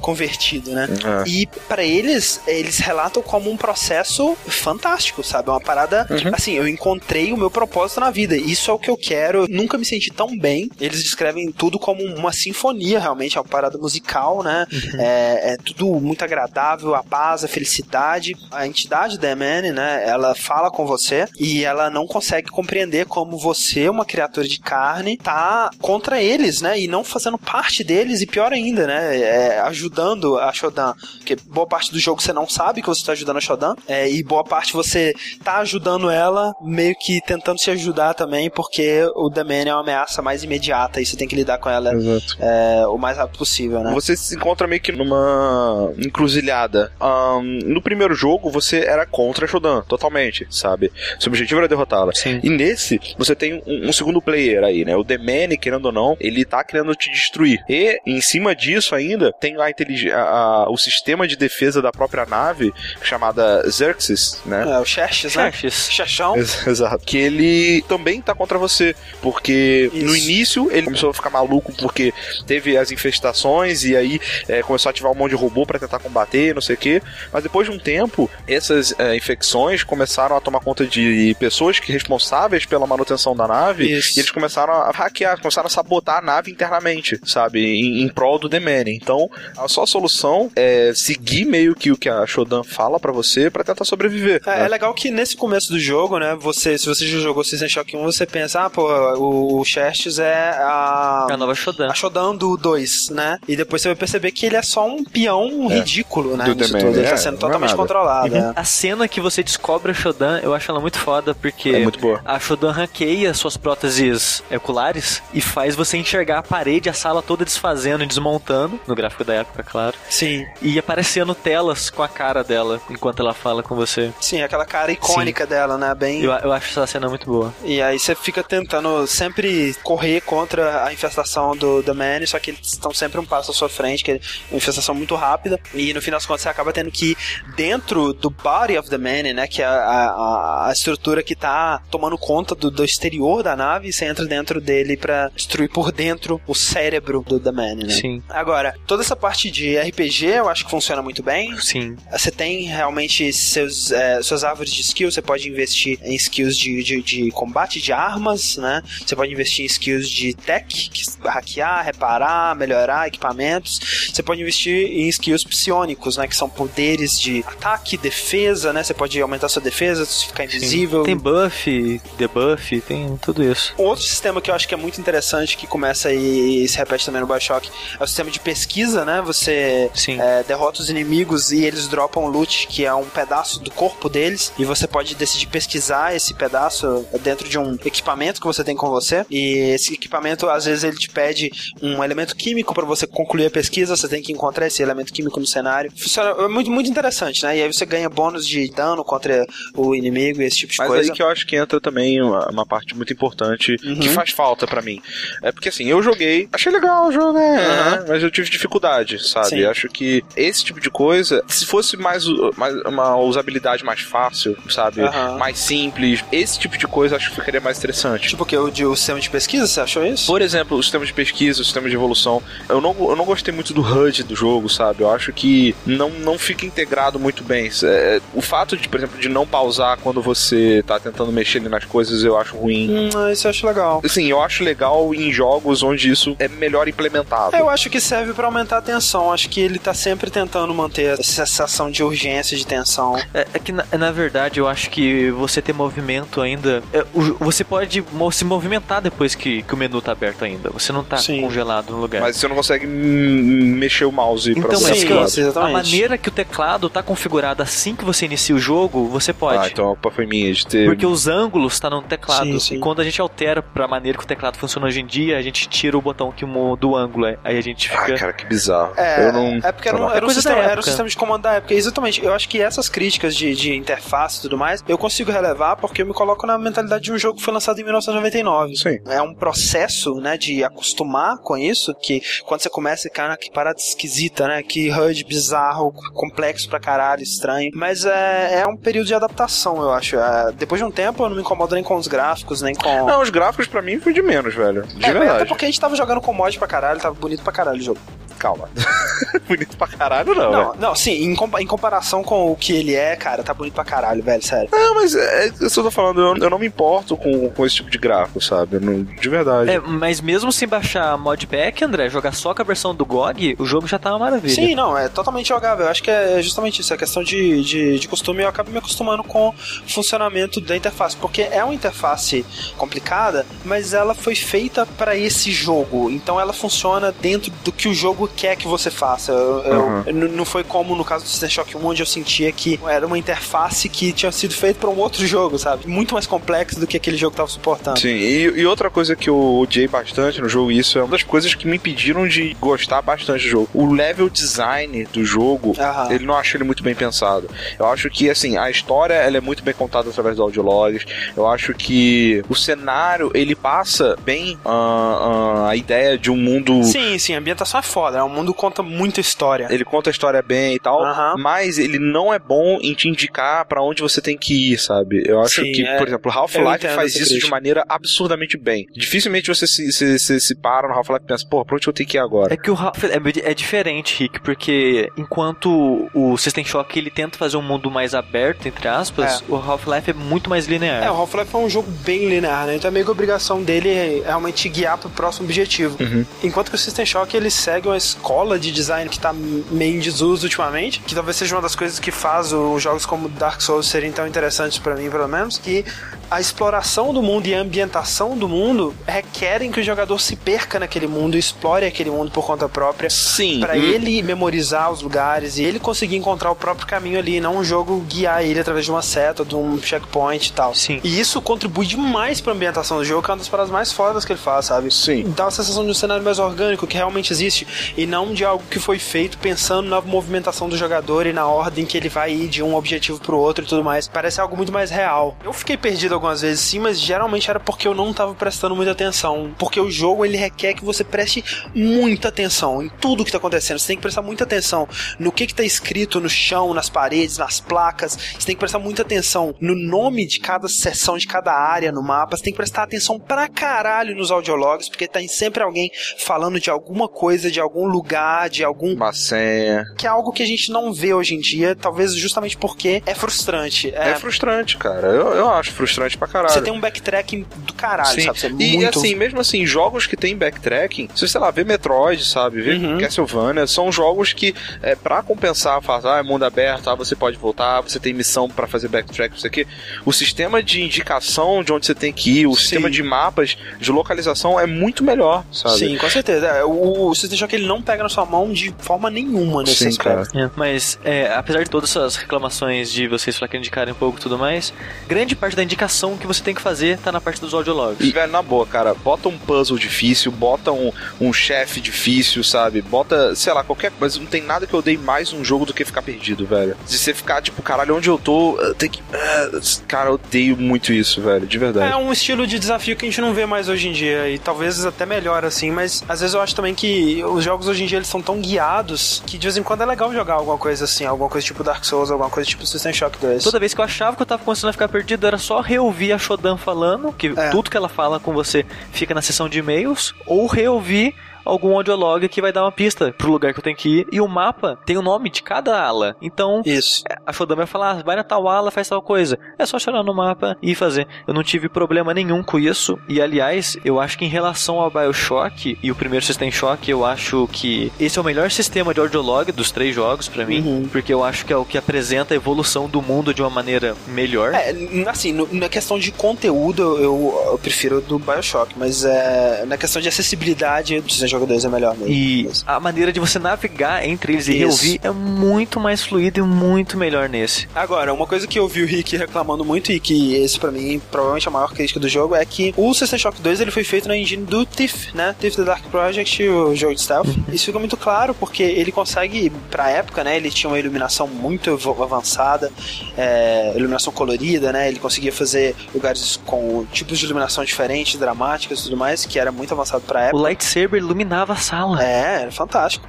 convertido, né? É. E pra eles, eles relatam como um processo fantástico, sabe? Uma parada, Uhum. assim, eu encontrei o meu propósito na vida. Isso é o que eu quero. Eu nunca me senti tão bem. Eles descrevem tudo como uma sinfonia, realmente, é uma parada musical, né? Uhum. É, é tudo muito agradável, a paz, a felicidade. A entidade da Emane, né? Ela fala com você e ela não consegue compreender como você, uma criatura de carne, tá contra eles, né? E não fazendo parte deles, e pior ainda, né? É, ajudando a Shodan. Porque boa parte do jogo você não sabe que você tá ajudando a Shodan, é, e boa parte você tá ajudando ela, meio que tentando se ajudar também, porque o The Man é uma ameaça mais imediata e você tem que lidar com ela é, o mais rápido possível, né? Você se encontra meio que numa encruzilhada. Ahn, no primeiro jogo, você era contra a Shodan, totalmente, sabe? Seu objetivo era derrotá-la. Sim. E nesse, você tem um, um segundo player aí, né? O Demene, querendo ou não, ele tá querendo te destruir. E, em cima disso ainda, tem a a- a- o sistema de defesa da própria nave, chamada Xerxes, né? É, o Xerxes, né? Xerxes. Xerxão. Ex- Exato. Que ele também tá contra você. Porque Isso. no início ele começou a ficar maluco porque teve as infestações e aí é, começou a ativar um monte de robô pra tentar combater, não sei o que. Mas depois de um tempo, essas é, infecções começaram a tomar conta de pessoas que responsáveis pela manutenção da nave. Isso. E eles começaram a hackear, começaram a sabotar a nave internamente, sabe? Em, em prol do Demene. Então, a sua solução é seguir meio que o que a Shodan fala pra você pra tentar sobreviver. É, né? é legal que nesse começo do jogo, né, você você, se você já jogou System Shock 1, você pensa, ah, pô, o, o Xerxes é a. A nova Shodan. A Shodan do 2, né? E depois você vai perceber que ele é só um peão ridículo, né? Do nisso tudo. Ele tá é, sendo é totalmente controlado. é. A cena que você descobre a Shodan, eu acho ela muito foda, porque É muito boa. a Shodan hackeia suas próteses oculares e faz você enxergar a parede, a sala toda desfazendo e desmontando, no gráfico da época, claro, Sim, e aparecendo telas com a cara dela enquanto ela fala com você. sim, aquela cara icônica dela, né? Bem. Eu, eu acho essa cena muito boa. E aí você fica tentando sempre correr contra a infestação do The Man, só que eles estão sempre um passo à sua frente, que é uma infestação muito rápida. E no final das contas você acaba tendo que ir dentro do body of the Man, né? Que é a, a, a estrutura que tá tomando conta do, do exterior da nave, e você entra dentro dele pra destruir por dentro o cérebro do The Man, né? Sim. Agora, toda essa parte de RPG eu acho que funciona muito bem. Sim. Você tem realmente seus, é, suas árvores de skills, você pode investir em skills de, de, de combate de armas, né? Você pode investir em skills de tech, que hackear, reparar, melhorar equipamentos. Você pode investir em skills psionicos, né? Que são poderes de ataque, defesa, né? Você pode aumentar sua defesa, ficar invisível. Tem buff, debuff, tem tudo isso. Um outro sistema que eu acho que é muito interessante, que começa e se repete também no Bioshock, é o sistema de pesquisa, né? Você Sim. é, derrota os inimigos e eles dropam loot, que é um pedaço do corpo deles, e você pode decidir pesquisar esse pedaço dentro de um equipamento que você tem com você. E esse equipamento, às vezes, ele te pede um elemento químico para você concluir a pesquisa, você tem que encontrar esse elemento químico no cenário. Funciona, é muito, muito interessante, né? E aí você ganha bônus de dano contra o inimigo e esse tipo de Mas coisa. aí que eu acho que entra também uma, uma parte muito importante Uhum. que faz falta pra mim. É porque assim, eu joguei, achei legal o jogo, é, Aham. mas eu tive dificuldade, sabe? Sim. Acho que esse tipo de coisa, se fosse mais, mais uma usabilidade mais fácil, sabe? Aham. Mais simples, esse tipo de coisa acho que ficaria mais interessante. Tipo o que? O, de, o sistema de pesquisa, você achou isso? Por exemplo, o sistema de pesquisa, o sistema de evolução. Eu não, eu não gostei muito do HUD do jogo, sabe? Eu acho que não, não fica integrado muito bem. É, o fato de, por exemplo, de não pausar quando você tá tentando mexer nas coisas, eu acho ruim. Hum, isso eu acho legal. Assim, eu acho legal em jogos onde isso é melhor implementado. Eu acho que serve pra aumentar a tensão. Acho que ele tá sempre tentando manter essa sensação de urgência, de tensão. É, é que na, na verdade eu acho que você ter movimento ainda. é, o- você pode se movimentar depois que, que o menu tá aberto ainda. Você não tá Sim. congelado no lugar. Mas você não consegue mexer o mouse pra Então, pra sim. exatamente. a maneira que o teclado tá configurado assim que você inicia o jogo, você pode. Ah, então a culpa foi minha de ter. Porque os ângulos tá no teclado. Sim, sim. E quando a gente altera pra maneira que o teclado funciona hoje em dia, a gente tira o botão que mu- do ângulo. é. Aí a gente Ah, fica. cara, que bizarro. É, eu não. é porque era, um, era, um coisa da sistema, era um época. sistema de comando da época. Exatamente. Eu acho que essas críticas de, de interface e tudo mais, eu consigo relevar porque eu me coloco na mentalidade de um jogo que foi lançado em 1999. Sim. É um processo, né, de acostumar com isso, que quando você começa, cara, que parada esquisita, né, que HUD bizarro, complexo pra caralho, estranho. Mas é, é um período de adaptação, eu acho. É, depois de um tempo, eu não me incomodo nem com os gráficos, nem com... Não, os gráficos pra mim foi de menos, velho. De É, mas até verdade. porque a gente tava jogando com mod pra caralho, tava bonito pra caralho o jogo. Calma. Bonito pra caralho, não, Não, não, sim, em, compa- em comparação com o que ele é, cara, tá bonito pra caralho, velho, sério. Não, mas é, que eu tô falando, eu, eu não me importo com, com esse tipo de gráfico, sabe? Não- de verdade. É, mas mesmo sem baixar modpack, André, jogar só com a versão do GOG, o jogo já tá uma maravilha. Sim, não, é totalmente jogável. Eu acho que é justamente isso, é questão de, de, de costume e eu acabo me acostumando com o funcionamento da interface, porque é uma interface complicada, mas ela foi feita para esse jogo, então ela funciona dentro do que o jogo quer que você faça. Eu- eu- Uhum. n- Não foi como no caso do System Shock 1, onde eu sentia que era uma interface que tinha sido feita para um outro jogo, sabe? Muito mais complexo do que aquele jogo tava suportando. Sim, e, e outra coisa que eu odiei bastante no jogo, isso é uma das coisas que me impediram de gostar bastante do jogo. O level design do jogo, Aham. ele não acho ele muito bem pensado. Eu acho que, assim, a história ela é muito bem contada através do audiologs. Eu acho que o cenário, ele passa bem ah, ah, a ideia de um mundo... Sim, sim, a ambientação é foda, né? o mundo conta muita história. Ele conta a história bem e tal, Aham. mas ele não é bom em te indicar pra onde você tem que ir, sabe? Eu acho Sim, que, é. por exemplo, Half-Life faz isso de maneira absurdamente bem. Dificilmente você se, se, se, se para no Half-Life e pensa, pô, pra onde eu tenho que ir agora? É que o Half é, é diferente, Rick, porque enquanto o System Shock ele tenta fazer um mundo mais aberto, entre aspas, o Half-Life é muito mais linear. É, o Half-Life é um jogo bem linear, né? Então é meio que a obrigação dele é realmente guiar pro próximo objetivo. Enquanto que o System Shock ele segue uma escola de design que tá meio em desuso ultimamente, que talvez seja uma das coisas que faz os jogos como Dark Souls serem tão interessantes pra mim, pelo menos, que a exploração do mundo e a ambientação do mundo requerem que o jogador se perca naquele mundo, explore aquele mundo por conta própria. Sim. Pra Hum. ele memorizar os lugares e ele conseguir encontrar o próprio caminho ali, não um jogo guiar ele através de uma seta, de um checkpoint e tal. Sim. E isso contribui demais pra ambientação do jogo, que é uma das paradas mais fodas que ele faz, sabe? Sim. Dá uma sensação de um cenário mais orgânico, que realmente existe, e não de algo que foi feito pensando na movimentação do jogador e na ordem que ele vai ir de um objetivo pro outro e tudo mais. Parece algo muito mais real. Eu fiquei perdido algumas vezes, sim, mas geralmente era porque eu não tava prestando muita atenção. Porque o jogo, ele requer que você preste muita atenção em tudo que tá acontecendo. Você tem que prestar muita atenção no que que tá escrito no chão, nas paredes, nas placas. Você tem que prestar muita atenção no nome de cada seção, de cada área no mapa. Você tem que prestar atenção pra caralho nos audiologs, porque tem sempre alguém falando de alguma coisa, de algum lugar, de algum Uma senha. que é algo que a gente não vê hoje em dia, talvez justamente porque é frustrante. É, É, frustrante, cara. Eu, eu acho frustrante pra caralho. você tem um backtracking do caralho, Sim. sabe? Você é E muito... assim, mesmo assim, jogos que tem backtracking, se você, sei lá, vê Metroid, sabe, vê Uhum. Castlevania, são jogos que, é, pra compensar, faz, ah, é mundo aberto, ah, você pode voltar, você tem missão pra fazer backtrack, isso aqui. O sistema de indicação de onde você tem que ir, o Sim. sistema de mapas, de localização é muito melhor, sabe? Sim, com certeza. É, O, o System Shock ele não pega na sua mão de forma nenhuma nesse Sim, aspecto. cara. É, mas, é, apesar de todas essas reclamações de vocês falar que indicarem um pouco e tudo mais, grande parte da indicação que você tem que fazer tá na parte dos audiologs. E, velho, na boa, cara, bota um puzzle difícil, bota um, um chefe difícil, sabe? Bota, sei lá, qualquer coisa. Não tem nada que eu odeie mais num jogo do que ficar perdido, velho. De você ficar, tipo, caralho, onde eu tô, eu tenho que. ah, Cara, eu odeio muito isso, velho, de verdade. É um estilo de desafio que a gente não vê mais hoje em dia e talvez até melhor assim, mas às vezes eu acho também que os jogos hoje em dia eles são tão guiados que de vez em quando é legal jogar alguma coisa assim, alguma coisa tipo Dark Souls, alguma coisa tipo System Shock 2. Toda vez que eu achava que eu tava começando a ficar perdido, era só reouvir a Shodan falando, que É. tudo que ela fala com você fica na seção de e-mails, ou reouvir algum audiolog que vai dar uma pista pro lugar que eu tenho que ir. E o mapa tem o nome de cada ala. Então, Isso. a Shodan vai falar, ah, vai na tal ala, faz tal coisa. É só chorar no mapa e fazer. Eu não tive problema nenhum com isso. E aliás, eu acho que em relação ao Bioshock e o primeiro System Shock, eu acho que esse é o melhor sistema de audiolog dos três jogos pra mim. Uhum. Porque eu acho que é o que apresenta a evolução do mundo de uma maneira melhor. É, assim, no- na questão de conteúdo, eu, eu prefiro do Bioshock, mas é, na questão de acessibilidade, o System Shock 2 é melhor mesmo. E Mas- a maneira de você navegar entre eles e Isso. reouvir é muito mais fluido e muito melhor nesse. Agora, uma coisa que eu vi o Rick reclamando muito e que esse pra mim provavelmente a maior crítica do jogo é que o System Shock 2 ele foi feito na engine do Thief, né? Thief The Dark Project, o jogo de stealth. Isso fica muito claro porque ele consegue, pra época, né? Ele tinha uma iluminação muito avançada, é, iluminação colorida, né? Ele conseguia fazer lugares com tipos de iluminação diferentes, dramáticas e tudo mais, que era muito avançado pra O época. lightsaber iluminava a sala. É, era fantástico.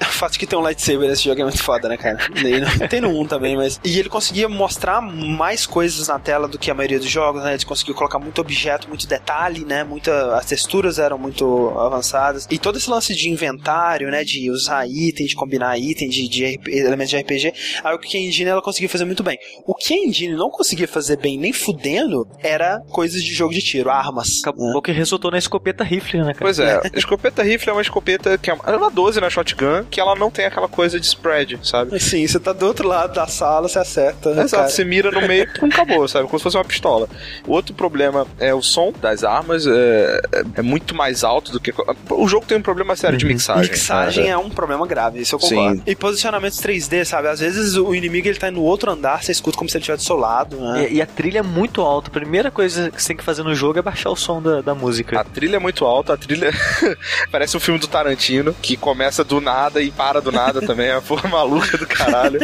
O fato de que tem um lightsaber nesse jogo é muito foda, né, cara? Não- Tem no 1 também, mas. E ele conseguia mostrar mais coisas na tela do que a maioria dos jogos, né? Ele conseguiu colocar muito objeto, muito detalhe, né? Muita... As texturas eram muito avançadas. E todo esse lance de inventário, né? De usar item, de combinar item, de, de RP elementos de RPG, é algo que a Engine ela conseguia fazer muito bem. O que a Engine não conseguia fazer bem nem fudendo era coisas de jogo de tiro, armas. Acabou né? que resultou na escopeta rifle, né, cara? Pois é, a escopeta rifle é uma escopeta que é uma, é uma 12 na shotgun, que ela não tem aquela coisa de spread, sabe? Sim, você tá do outro lado da sala, você acerta. Exato, cara. você mira no meio e acabou, sabe? Como se fosse uma pistola. O outro problema é o som das armas, é, é- é muito mais alto do que. O jogo tem um problema sério de mixagem. Mixagem né? é um problema grave, isso eu concordo. Sim. E posicionamentos 3D, sabe? Às vezes o inimigo ele tá no outro andar, você escuta como se ele estivesse do seu lado, né? E, e a trilha é muito alta. A primeira coisa que você tem que fazer no jogo é baixar o som da, da música. A trilha é muito alta, a trilha parece um filme do Tarantino, que começa do nada e para do nada também, é uma porra maluca do caralho.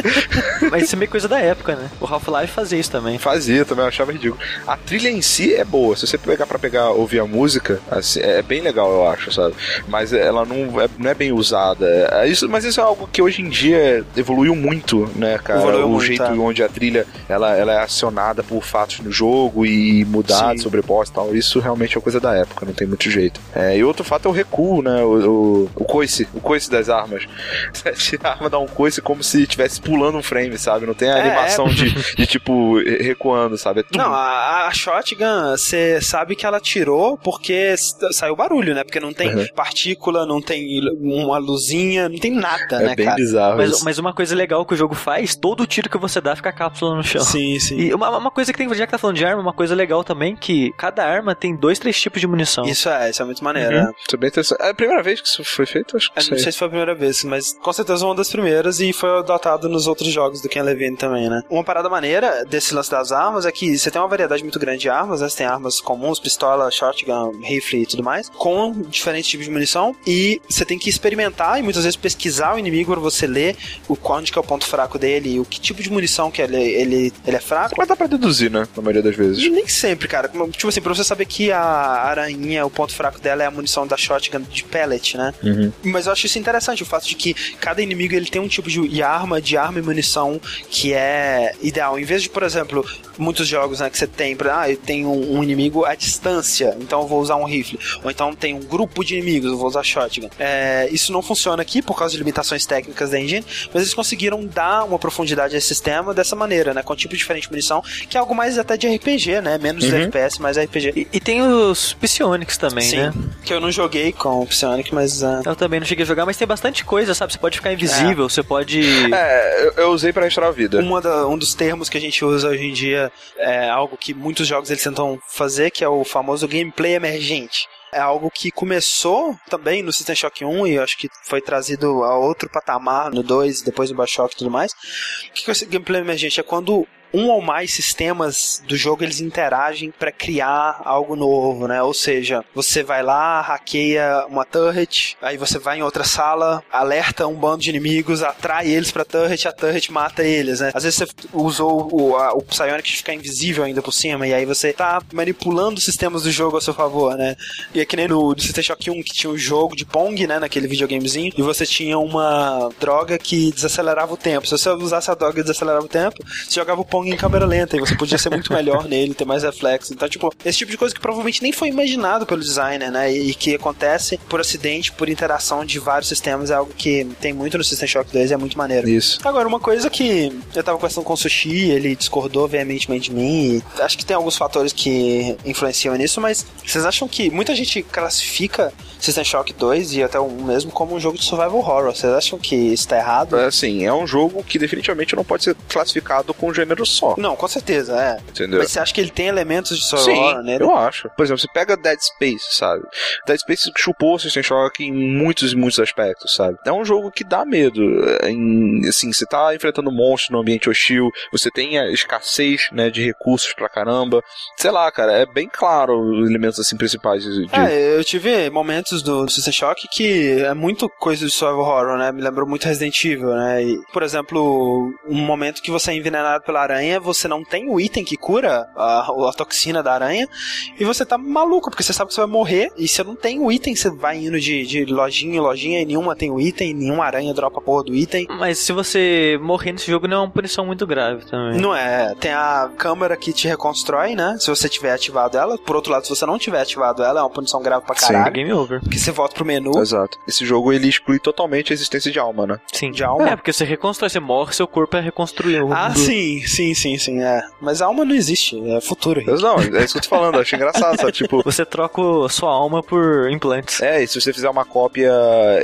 Mas isso é meio coisa da época, né? O Half-Life fazia isso também. Fazia também, eu achava ridículo. A trilha em si é boa, se você pegar pra pegar, ouvir a música, assim, é bem legal, eu acho, sabe? Mas ela não é, não é bem usada. É isso, mas isso é algo que hoje em dia evoluiu muito, né, cara? Evoluiu o muito, jeito é. onde a trilha ela, ela é acionada por fatos no jogo e mudar Sim. sobre boss e tal. Isso realmente é coisa da época, não tem muito jeito. É, e outro fato é o recuo né? O, o, o coice, o coice das armas. Você arma, dá um coice como se estivesse pulando um frame, sabe? Não tem a É, animação é. de, de, tipo, recuando, sabe? É. Não, a, a shotgun, você sabe que ela tirou porque saiu barulho, né? Porque não tem Uhum. partícula, não tem uma luzinha, não tem nada, é né, bem cara? bizarro. Mas, isso. mas uma coisa legal que o jogo faz, todo tiro que você dá fica a cápsula no chão. Sim, sim. E uma, uma coisa que tem, já que tá falando de arma, uma coisa legal também, que cada arma tem dois, três tipos de munição. Isso é, isso é muito maneiro, Uhum. né? Isso é bem interessante. É a primeira vez que isso foi feito? Acho que Eu não sei se foi a primeira vez, mas com certeza uma das primeiras e foi adotado nos outros jogos do Ken Levine também, né? Uma parada maneira desse lance das armas é que você tem uma variedade muito grande de armas, né? Você tem armas comuns, pistola, shotgun, rifle e tudo mais, com diferentes tipos de munição e você tem que experimentar e muitas vezes pesquisar o inimigo pra você ler o onde que é o ponto fraco dele e o que tipo de munição que ele, ele, ele é fraco. Mas dá pra deduzir, né? Na maioria das E vezes. nem sempre, cara. Tipo assim, pra você saber que a aranha, o ponto fraco dela é a munição da shotgun de pellet, né? Uhum. Mas eu acho isso interessante, o fato de que cada inimigo ele tem um tipo de arma, de arma e munição que é ideal. Em vez de, por exemplo, muitos jogos né, que você tem, pra- ah, eu tenho um, um inimigo à distância, então eu vou usar um rifle. Ou então tem um grupo de inimigos, eu vou usar shotgun. É, isso não funciona aqui por causa de limitações técnicas da engine, mas eles conseguiram dar uma profundidade a esse sistema dessa maneira, né? Com um tipo diferente de munição, que é algo mais até de RPG, né? Menos de FPS, mais RPG. E, e tem os Psionics também, Sim, né? que eu não joguei com o Psionic, mas... ah, Eu também não cheguei a jogar, mas tem bastante coisa, sabe? Você pode ficar invisível, você pode. É, eu, eu usei pra restaurar a vida. Uma da- um dos termos que a gente usa hoje em dia é algo que muitos jogos eles tentam fazer, que é o famoso gameplay emergente. É algo que começou também no System Shock 1 e eu acho que foi trazido a outro patamar no 2, depois do Bioshock e tudo mais. O que que é esse gameplay emergente? É quando um ou mais sistemas do jogo eles interagem para criar algo novo, né? Ou seja, você vai lá, hackeia uma turret, aí você vai em outra sala, alerta um bando de inimigos, atrai eles pra turret, a turret mata eles, né? Às vezes você usou o, a, o Psionic de ficar invisível ainda por cima, e aí você tá manipulando os sistemas do jogo a seu favor, né? E é que nem no, System Shock 1 que tinha o jogo de Pong, né? Naquele videogamezinho, e você tinha uma droga que desacelerava o tempo. Se você usasse a droga e desacelerava o tempo, você jogava o Pong em câmera lenta e você podia ser muito melhor nele, ter mais reflexo. Então, tipo, esse tipo de coisa que provavelmente nem foi imaginado pelo designer, né? E, e que acontece por acidente, por interação de vários sistemas, é algo que tem muito no System Shock 2 e é muito maneiro. Isso. Agora, uma coisa que eu tava conversando com o Sushi, ele discordou veementemente de mim, e acho que tem alguns fatores que influenciam nisso, mas vocês acham que muita gente classifica System Shock 2 e até o mesmo como um jogo de survival horror? Vocês acham que isso tá errado? É, assim, é um jogo que definitivamente não pode ser classificado com um gênero só. Não, com certeza, é. Entendeu? Mas você acha que ele tem elementos de survival Sim, horror nele? eu acho. Por exemplo, você pega Dead Space, sabe? Dead Space chupou System Shock em muitos e muitos aspectos, sabe? É um jogo que dá medo. Em, assim, você tá enfrentando monstros no ambiente hostil, você tem a escassez, né, de recursos pra caramba. Sei lá, cara, é bem claro os elementos, assim, principais de... de- É, eu tive momentos do System Shock que é muito coisa de survival horror, né? Me lembrou muito Resident Evil, né? E, por exemplo, um momento que você é envenenado pela aranha, você não tem o item que cura a, a toxina da aranha e você tá maluco, porque você sabe que você vai morrer e você não tem o item, você vai indo de, de lojinha em lojinha e nenhuma tem o item, nenhuma aranha dropa a porra do item. Mas se você morrer nesse jogo, não é uma punição muito grave também. Não é, tem a câmera que te reconstrói, né? Se você tiver ativado ela. Por outro lado, se você não tiver ativado ela, é uma punição grave pra Sim. É caralho. game over. Porque você volta pro menu Exato. Esse jogo, ele exclui totalmente a existência de alma, né? Sim. de alma. É, porque você reconstrói, você morre, seu corpo é reconstruído. Ah, sim, sim, sim, sim, é. Mas a alma não existe, é futuro. Mas não, é isso que eu tô falando, eu achei engraçado, sabe? Tipo, Você troca sua alma por implantes. É, e se você fizer uma cópia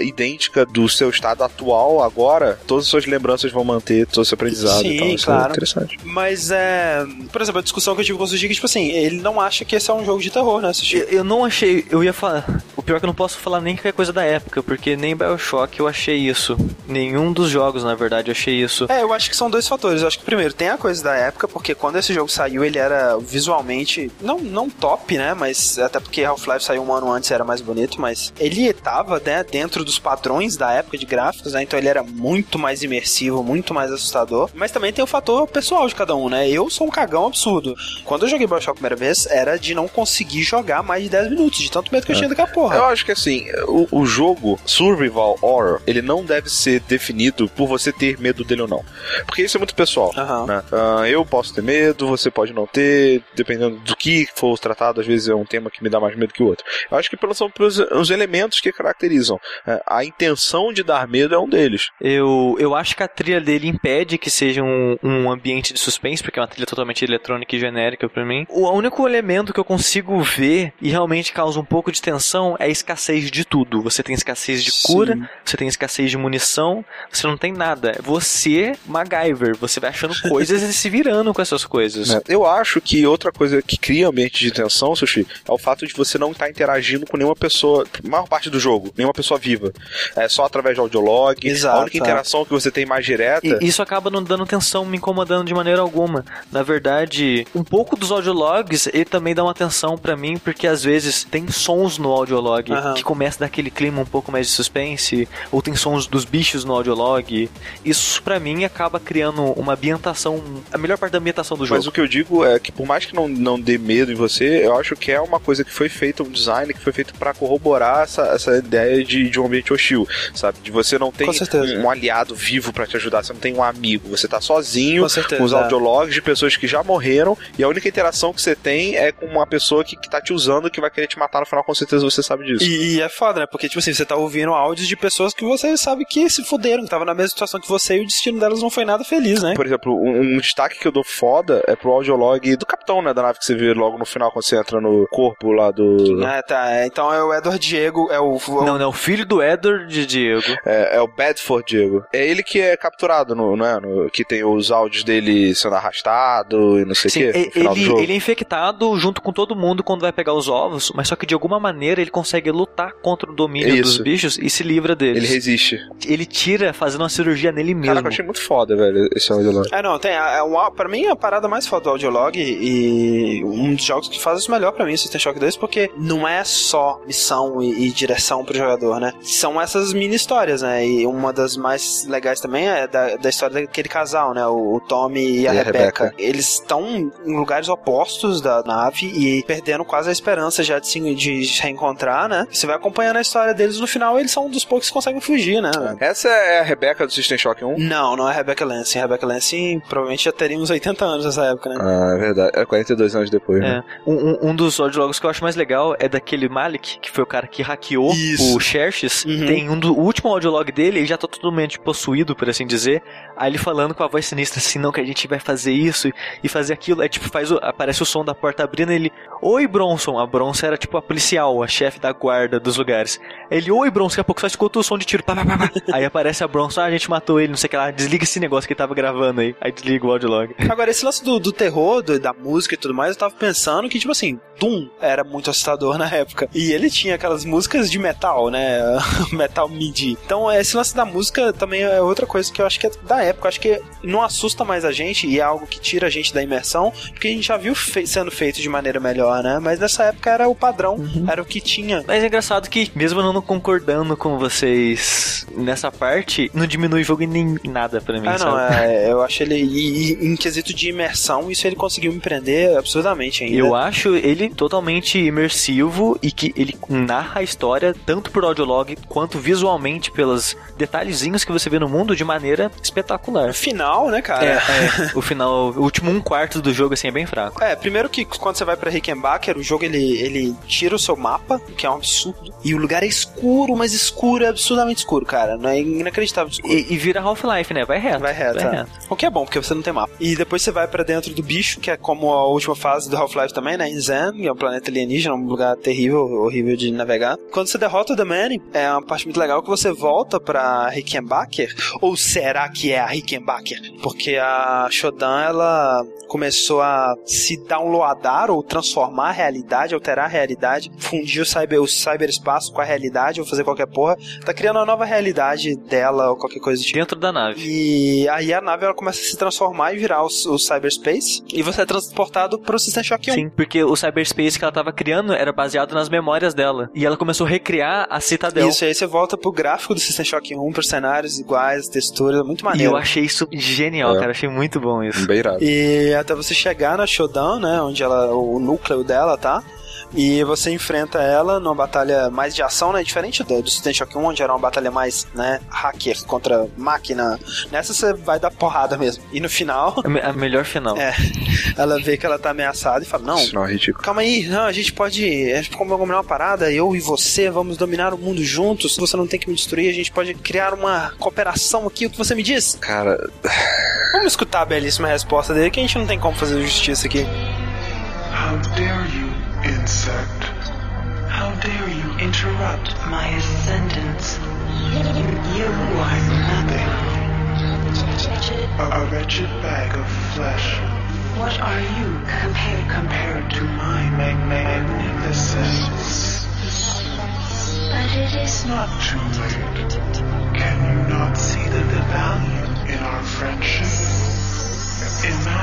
idêntica do seu estado atual agora, todas as suas lembranças vão manter todo o seu aprendizado Sim, e tal. Isso claro. é interessante. Mas é. Por exemplo, a discussão que eu tive com o Sushi, que, tipo assim, ele não acha que esse é um jogo de terror, né? Eu, eu não achei, eu ia falar. O pior é que eu não posso falar nem qualquer coisa da época, porque nem Bioshock eu achei isso. Nenhum dos jogos, na verdade, eu achei isso. É, eu acho que são dois fatores. Eu acho que primeiro tem a coisa da época, porque quando esse jogo saiu, ele era visualmente não, não top, né? Mas até porque Half-Life saiu um ano antes era mais bonito, mas ele tava né, dentro dos padrões da época de gráficos, né? Então ele era muito mais imersivo, muito mais assustador. Mas também tem o fator pessoal de cada um, né? Eu sou um cagão absurdo. Quando eu joguei Bioshock a primeira vez, era de não conseguir jogar mais de 10 minutos, de tanto medo que eu tinha daquela porra. Eu acho que assim, o, o jogo Survival Horror, ele não deve ser definido por você ter medo dele ou não. Porque isso é muito pessoal. Aham. né? Ah, eu posso ter medo, você pode não ter, dependendo do que for tratado, às vezes é um tema que me dá mais medo que o outro. Eu acho que pelos, são pelos os elementos que caracterizam. É, a intenção de dar medo é um deles. Eu, eu acho que a trilha dele impede que seja um, um ambiente de suspense, porque é uma trilha totalmente eletrônica e genérica pra mim. O único elemento que eu consigo ver e realmente causa um pouco de tensão é a escassez de tudo. Você tem escassez de cura, Sim. você tem escassez de munição, você não tem nada. Você, MacGyver, você vai achando coisas e se virando com essas coisas. né? Eu acho que outra coisa que cria ambiente de tensão, Sushi, é o fato de você não estar interagindo com nenhuma pessoa, a maior parte do jogo, nenhuma pessoa viva. É só através de audiolog. Exato, a única é. interação que você tem mais direta. E isso acaba não dando tensão, me incomodando de maneira alguma. Na verdade, um pouco dos audiologs, ele também dá uma atenção pra mim, porque às vezes tem sons no audiolog Aham. que começa a dar aquele clima um pouco mais de suspense, ou tem sons dos bichos no audiolog. Isso pra mim acaba criando uma ambientação, a melhor parte da ambientação do jogo. Mas o que eu digo é que por mais que não, não dê medo em você, eu acho que é uma coisa que foi feita, um design que foi feito pra corroborar essa, essa ideia de, de um ambiente hostil, sabe? De você não ter Com um, um aliado vivo pra te ajudar, você não tem um amigo, você tá sozinho Com certeza, os é. audiologs de pessoas que já morreram e a única interação que você tem é com uma pessoa que, que tá te usando que vai querer te matar no final, com certeza você sabe disso. E, e é foda, né? Porque, tipo assim, você tá ouvindo áudios de pessoas que você sabe que se fuderam, que tava na mesma situação que você e o destino delas não foi nada feliz, né? Por exemplo, um, um destaque que eu dou foda é pro audiolog do capitão, né, da nave que você vê logo no final quando você entra no corpo lá do... Ah, tá. é, Então é o Edward Diego, é o. o- Não, não, o filho do Edward Diego. É, é o Bedford, Diego. É ele que é capturado, no, não é? No- que tem os áudios dele sendo arrastado e não sei o quê, no final do ele, jogo. ele é infectado junto com todo mundo quando vai pegar os ovos, mas só que de alguma maneira ele consegue lutar contra o domínio Isso. dos bichos e se livra deles. Ele resiste. Ele tira fazendo uma cirurgia nele mesmo. Caraca, eu achei muito foda, velho, esse audiolog. É, não, tem. É uma, pra mim, a parada mais foda do audiolog e um dos jogos que faz isso melhor pra mim, o System Shock 2, porque não é só missão e, e direção pro jogador, né? São essas mini histórias, né? E uma das mais legais também é da, da história daquele casal, né? O, o Tommy e a E a Rebecca. Rebecca. Eles estão em lugares opostos da nave e perdendo quase a esperança já de se, de reencontrar, né? Você vai acompanhando a história deles no final, eles são um dos poucos que conseguem fugir, né? Essa é a Rebeca do System Shock 1? Não, não é Rebecca Lansing. Rebecca Lansing provavelmente já teria uns 80 anos nessa época, né? Ah, é verdade. É 42 anos depois, né? É. Um, um- um dos audiologos que eu acho mais legal é daquele Malik, que foi o cara que hackeou Isso. o Xerxes. Uhum. Tem um do o último audiolog dele, ele já tá totalmente possuído, por assim dizer. Aí ele falando com a voz sinistra assim, não, que a gente vai fazer isso e fazer aquilo. Aí tipo, faz o- aparece o som da porta abrindo e ele. Oi, Bronson. A Bronson era tipo a policial, a chefe da guarda dos lugares. Ele, oi, Bronson, daqui a pouco só escuta o som de tiro. Pá, pá, pá. Aí aparece a Bronson, ah, a gente matou ele, não sei o que lá. Desliga esse negócio que ele tava gravando aí. Aí desliga o audiolog. Agora, esse lance do, do terror, do- da música e tudo mais, eu tava pensando que, tipo assim, Doom era muito assustador na época. E ele tinha aquelas músicas de metal, né? metal MIDI. Então, esse lance da música também é outra coisa que eu acho que é da época. Eu acho que não assusta mais a gente e é algo que tira a gente da imersão, porque a gente já viu fe- sendo feito de maneira melhor, né? Mas nessa época era o padrão, era o que tinha. Mas é engraçado que, mesmo eu não concordando com vocês nessa parte, não diminui o jogo em nem em nada pra mim, Ah, não, sabe? é, eu acho ele. E, e em quesito de imersão, isso ele conseguiu me prender absurdamente ainda. Eu acho ele totalmente imersivo e que ele narra a história tanto por audiolog quanto visualmente pelos detalhezinhos que você vê no mundo de maneira espetacular. Final, né, cara? É, é, o final, o último um quarto do jogo assim é bem fraco. É, primeiro que quando você vai pra Rickenbacker, o jogo ele, ele tira o seu mapa, o que é um absurdo. E o lugar é escuro, mas escuro, é absurdamente escuro, cara. Não é inacreditável. E, e vira Half-Life, né? Vai reto. Vai reto, é. O que é bom, porque você não tem mapa. E depois você vai pra dentro do bicho, que é como a última fase do Half-Life também, né? Em Zen, que é um planeta alienígena, um lugar terrível, horrível de navegar. Quando você derrota o The Man, é uma parte muito legal que você volta pra Rickenbacker. Ou será que é a Rickenbacker? Porque a Shodan, ela começou a se downloadar ou transformar a realidade, alterar a realidade, fundir o, cyber, o cyberespaço com a realidade, ou fazer qualquer porra. Tá criando uma nova realidade dela, ou qualquer coisa do tipo. Dentro da nave. E aí a nave ela começa a se transformar e virar o, o cyberspace. E você é transportado pro System Shock 1. Sim, porque o cyberspace que ela tava criando era baseado nas memórias dela. E ela começou a recriar a Citadel. Isso, aí você volta pro gráfico do System Shock 1, pros cenários iguais, texturas, muito E maneiro. eu achei isso genial, É. cara. Achei muito bom isso. Bem irado. E até você chegar na Shodan, né, onde ela, o núcleo dela tá, E você enfrenta ela numa batalha mais de ação, né? Diferente do, do System Shock 1, onde era uma batalha mais, né, hacker contra máquina. Nessa você vai dar porrada mesmo. E no final, A me- A melhor final. é, ela vê que ela tá ameaçada e fala: Não, Isso não é ridículo. Calma aí, não, a gente pode. A gente pode combinar uma parada, eu e você vamos dominar o mundo juntos. Você não tem que me destruir, a gente pode criar uma cooperação aqui. O que você me diz? Cara, Vamos escutar a belíssima resposta dele, que a gente não tem como fazer justiça aqui. How dare you, insect? How dare you interrupt my ascendance? You are nothing. A, a wretched bag of flesh. What are you compared compared to my mag- magnificence? But it is not too late. Can you not see the, the value in our friendship?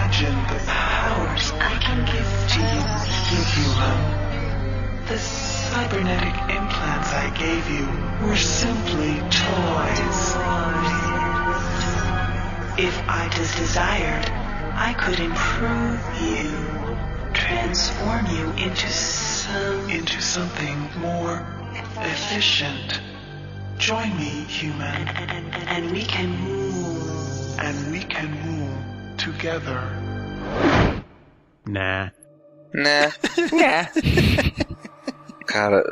Imagine the powers I can give to you, you human. The cybernetic implants I gave you were simply toys. If I just desired, I could improve you, transform you into some into something more efficient. Join me, human, and, and, and we can move. And we can move together. Nah. né? Cara,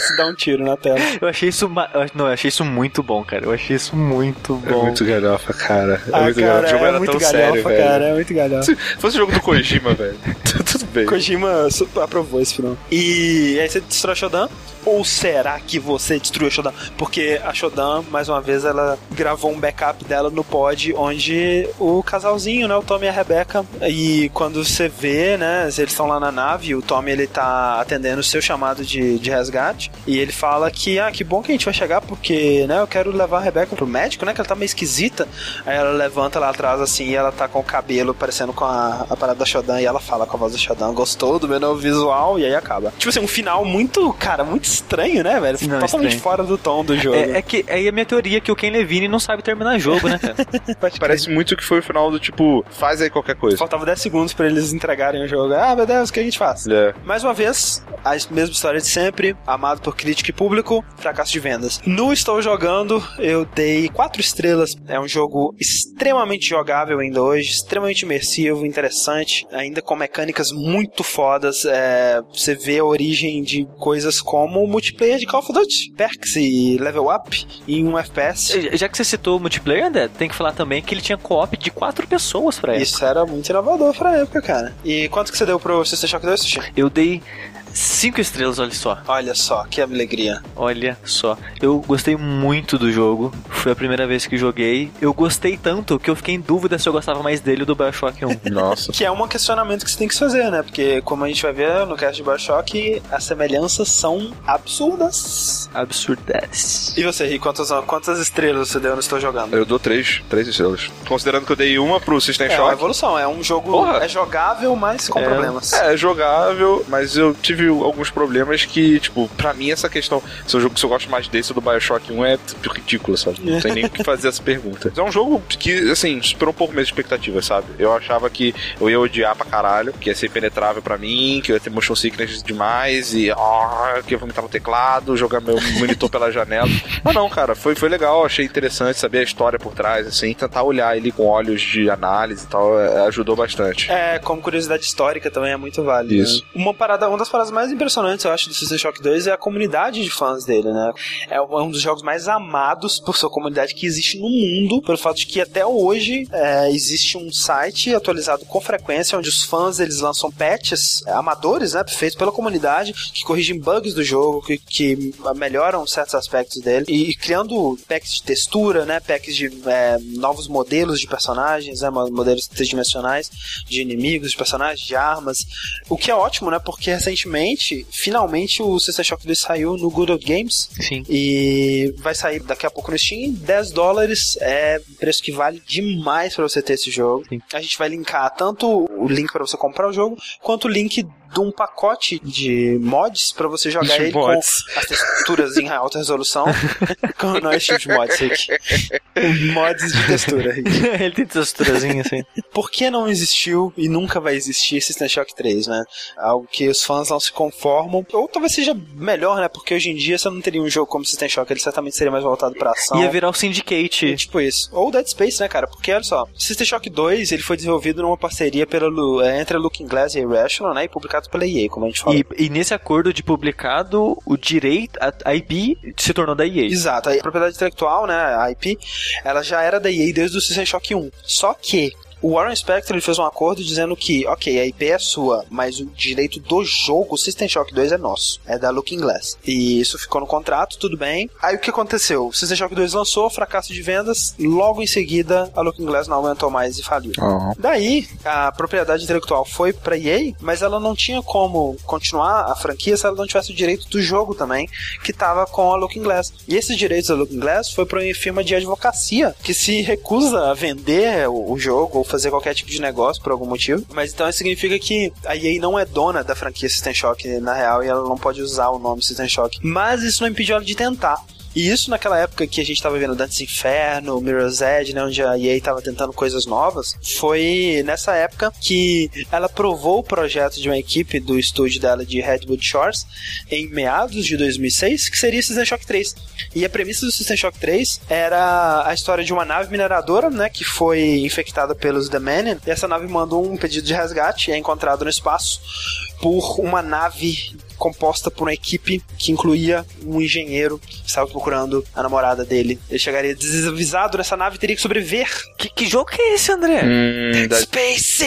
Se dá um tiro na tela. Eu achei isso. ma- Não, eu achei isso muito bom, cara. Eu achei isso muito é bom. muito galhofa, cara. É Ah, muito cara, galhofa. O jogo é era muito tão galhofa, sério, velho. cara, é muito galhofa. Se fosse o jogo do Kojima, velho. Bem. Kojima aprovou esse final. E aí você destrói a Shodan? Ou será que você destruiu a Shodan? Porque a Shodan, mais uma vez, ela gravou um backup dela no pod onde o casalzinho, né, o Tommy e a Rebecca, e quando você vê, né, eles estão lá na nave, o Tommy ele tá atendendo o seu chamado de, de resgate, e ele fala que, ah, que bom que a gente vai chegar, porque, né, eu quero levar a Rebecca pro médico, né, que ela tá meio esquisita. Aí ela levanta lá atrás, assim, e ela tá com o cabelo parecendo com a, a parada da Shodan, e ela fala com a voz da Shodan, gostou do meu novo visual, e aí acaba. Tipo assim, um final muito, cara, muito estranho, né, velho? Não, Totalmente estranho. fora do tom do jogo. É, é que aí a minha teoria é que o Ken Levine não sabe terminar jogo, né, cara? Parece muito que foi o final do tipo, faz aí qualquer coisa. Faltava 10 segundos pra eles entregarem o jogo. Ah, meu Deus, o que a gente faz? É. Mais uma vez, a mesma história de sempre, amado por crítica e público, fracasso de vendas. No Estou Jogando, eu dei 4 estrelas. É um jogo extremamente jogável ainda hoje, extremamente imersivo, interessante, ainda com mecânicas muito fodas. É, você vê a origem de coisas como o multiplayer de Call of Duty, perks e level up em um FPS. Já que você citou o multiplayer, André, tem que falar também que ele tinha co-op de quatro pessoas pra época. Isso era muito inovador pra época, cara. E quanto que você deu pro System Shock 2, Sushi? Eu dei cinco estrelas, olha só. Olha só, que alegria. Olha só. Eu gostei muito do jogo. Foi a primeira vez que joguei. Eu gostei tanto que eu fiquei em dúvida se eu gostava mais dele ou do Bioshock 1. Nossa. Que é um questionamento que você tem que se fazer, né? Porque, como a gente vai ver no cast de Bioshock, as semelhanças são absurdas. Absurdas. E você, Rick, quantas, quantas estrelas você deu no Estou Jogando? Eu dou três, três estrelas. Considerando que eu dei uma pro System É uma Shock. evolução, é um jogo Porra. é jogável, mas com É. problemas. É, jogável, mas eu tive alguns problemas que, tipo, pra mim essa questão, se o jogo se eu gosto mais desse ou do Bioshock 1 é tipo, ridículo, sabe? Não tem nem o que fazer essa pergunta. É um jogo que, assim, superou um pouco minhas expectativas, sabe? Eu achava que eu ia odiar pra caralho, que ia ser impenetrável pra mim, que eu ia ter motion sickness demais e ah, que eu ia vomitar no teclado, jogar meu monitor pela janela. Mas não, cara, foi, foi legal, achei interessante saber a história por trás, assim, tentar olhar ele com olhos de análise e tal, é, ajudou bastante. É, como curiosidade histórica também é muito válido. Isso. né? Uma parada, uma das paradas mais impressionantes, eu acho, do System Shock 2 é a comunidade de fãs dele, né? É um dos jogos mais amados por sua comunidade que existe no mundo, pelo fato de que até hoje é, existe um site atualizado com frequência, onde os fãs eles lançam patches é, amadores, né? Feitos pela comunidade, que corrigem bugs do jogo, que, que melhoram certos aspectos dele, e, criando packs de textura, né? Packs de é, novos modelos de personagens, né? Modelos tridimensionais de inimigos, de personagens, de armas. O que é ótimo, né? Porque recentemente, finalmente, o System Shock 2 saiu no Good Old Games. Sim. E vai sair daqui a pouco no Steam. 10 dólares é um preço que vale demais pra você ter esse jogo. Sim. A gente vai linkar tanto o link pra você comprar o jogo, quanto o link de um pacote de mods pra você jogar ele mods. com as texturas em alta resolução. Com- não é de mods, Rick. mods de textura, Rick. Ele tem texturazinha assim. Por que não existiu e nunca vai existir System Shock 3, né? Algo que os fãs não se conformam. Ou talvez seja melhor, né? Porque hoje em dia você não teria um jogo como System Shock, ele certamente seria mais voltado pra ação. Ia virar o Syndicate. Tipo isso. Ou Dead Space, né, cara? Porque, olha só, System Shock 2, ele foi desenvolvido numa parceria pela, é, entre a Looking Glass e a Irrational, né? E publicado pela EA, como a gente falou. E, e nesse acordo de publicado, o direito, a, a IP se tornou da EA. Exato, a propriedade intelectual, né, a IP, ela já era da EA desde o System Shock 1. Só que o Warren Spector ele fez um acordo dizendo que, ok, a IP é sua, mas o direito do jogo, o System Shock 2 é nosso, é da Looking Glass. E isso ficou no contrato, tudo bem. Aí o que aconteceu? O System Shock 2 lançou, fracasso de vendas, logo em seguida a Looking Glass não aguentou mais e faliu. Daí, a propriedade intelectual foi pra EA, mas ela não tinha como continuar a franquia se ela não tivesse o direito do jogo também, que tava com a Looking Glass. E esses direitos da Looking Glass foi pra uma firma de advocacia, que se recusa a vender o, o jogo ou fazer qualquer tipo de negócio por algum motivo. Mas então isso significa que a EA não é dona da franquia System Shock, na real, e ela não pode usar o nome System Shock. Mas isso não impediu ela de tentar. E isso naquela época que a gente tava vendo Dantes Inferno, Mirror's Edge, né, onde a EA tava tentando coisas novas, foi nessa época que ela provou o projeto de uma equipe do estúdio dela de Redwood Shores em meados de 2006, que seria System Shock 3. E a premissa do System Shock 3 era a história de uma nave mineradora, né, que foi infectada pelos The Manen, e essa nave mandou um pedido de resgate é encontrado no espaço por uma nave composta por uma equipe que incluía um engenheiro que estava procurando a namorada dele. Ele chegaria desavisado nessa nave e teria que sobreviver. Que, que jogo que é esse, André? Hum, Dead Space!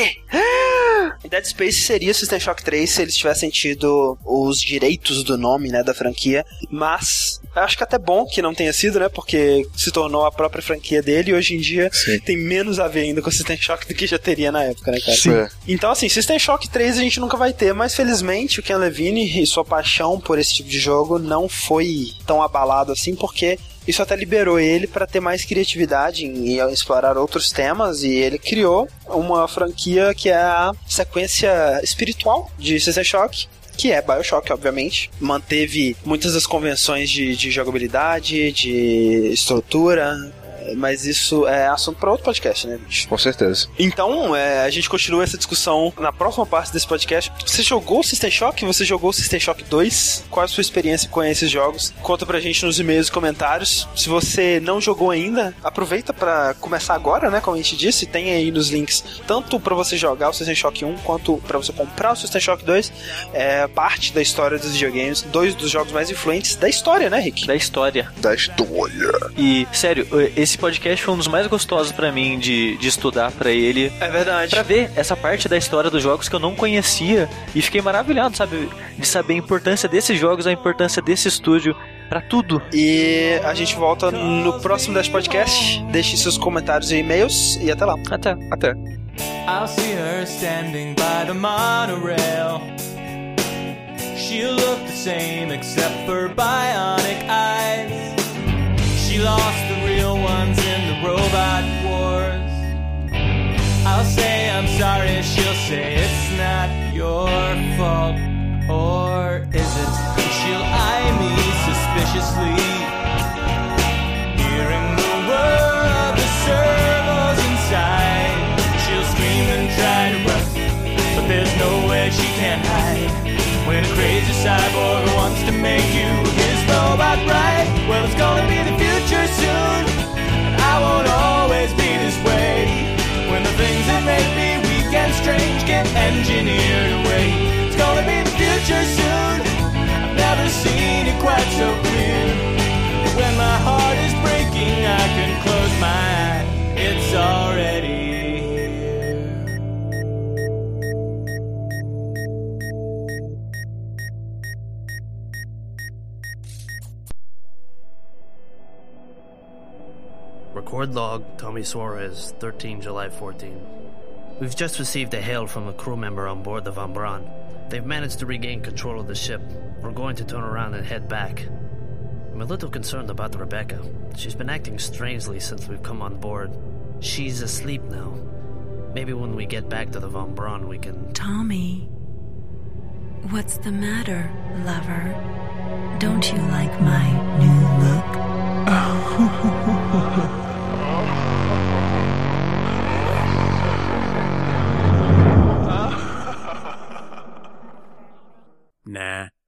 E Dead Space seria System Shock 3 se eles tivessem tido os direitos do nome, né, da franquia. Mas acho que até bom que não tenha sido, né? Porque se tornou a própria franquia dele e hoje em dia Sim. tem menos a ver ainda com System Shock do que já teria na época, né, cara? É. Então, assim, System Shock 3 a gente nunca vai ter, mas felizmente o Ken Levine e sua paixão por esse tipo de jogo não foi tão abalado assim, porque isso até liberou ele para ter mais criatividade em, em explorar outros temas e ele criou uma franquia que é a sequência espiritual de System Shock. Que é Bioshock, obviamente. Manteve muitas das convenções de, de jogabilidade, de estrutura, mas isso é assunto para outro podcast, né, bicho? Com certeza. Então, é, a gente continua essa discussão na próxima parte desse podcast. Você jogou o System Shock? Você jogou o System Shock 2? Qual é a sua experiência com esses jogos? Conta pra gente nos e-mails e comentários. Se você não jogou ainda, aproveita pra começar agora, né? Como a gente disse, tem aí nos links tanto pra você jogar o System Shock 1 quanto pra você comprar o System Shock 2. É parte da história dos videogames, dois dos jogos mais influentes da história, né, Rick? Da história. Da história. E, sério, esse podcast foi um dos mais gostosos pra mim de, de estudar pra ele. É verdade. Pra ver essa parte da história dos jogos que eu não conhecia e fiquei maravilhado, sabe? De saber a importância desses jogos, a importância desse estúdio pra tudo. E a gente volta no próximo Dash Podcast. Deixe seus comentários e e-mails e até lá. Até. Até. I'll see her standing by the monorail. She'll look the same except for bionic eyes. She lost the real ones in the robot wars. I'll say I'm sorry, she'll say it's not your fault. Or is it? She'll eye me suspiciously. Hearing the whir of the servos inside. She'll scream and try to run, but there's nowhere she can hide. When a crazy cyborg wants to make you his robot right, well, it's gonna be the future soon. I won't always be this way. When the things that make me weak and strange get engineered away, it's gonna be the future soon. I've never seen it quite so clear. Record log Tommy Suarez, 13 July 14. We've just received a hail from a crew member on board the Van Braun. They've managed to regain control of the ship. We're going to turn around and head back. I'm a little concerned about Rebecca. She's been acting strangely since we've come on board. She's asleep now. Maybe when we get back to the Von Braun, we can. Tommy, What's the matter, lover? Don't you like my new look? Nah.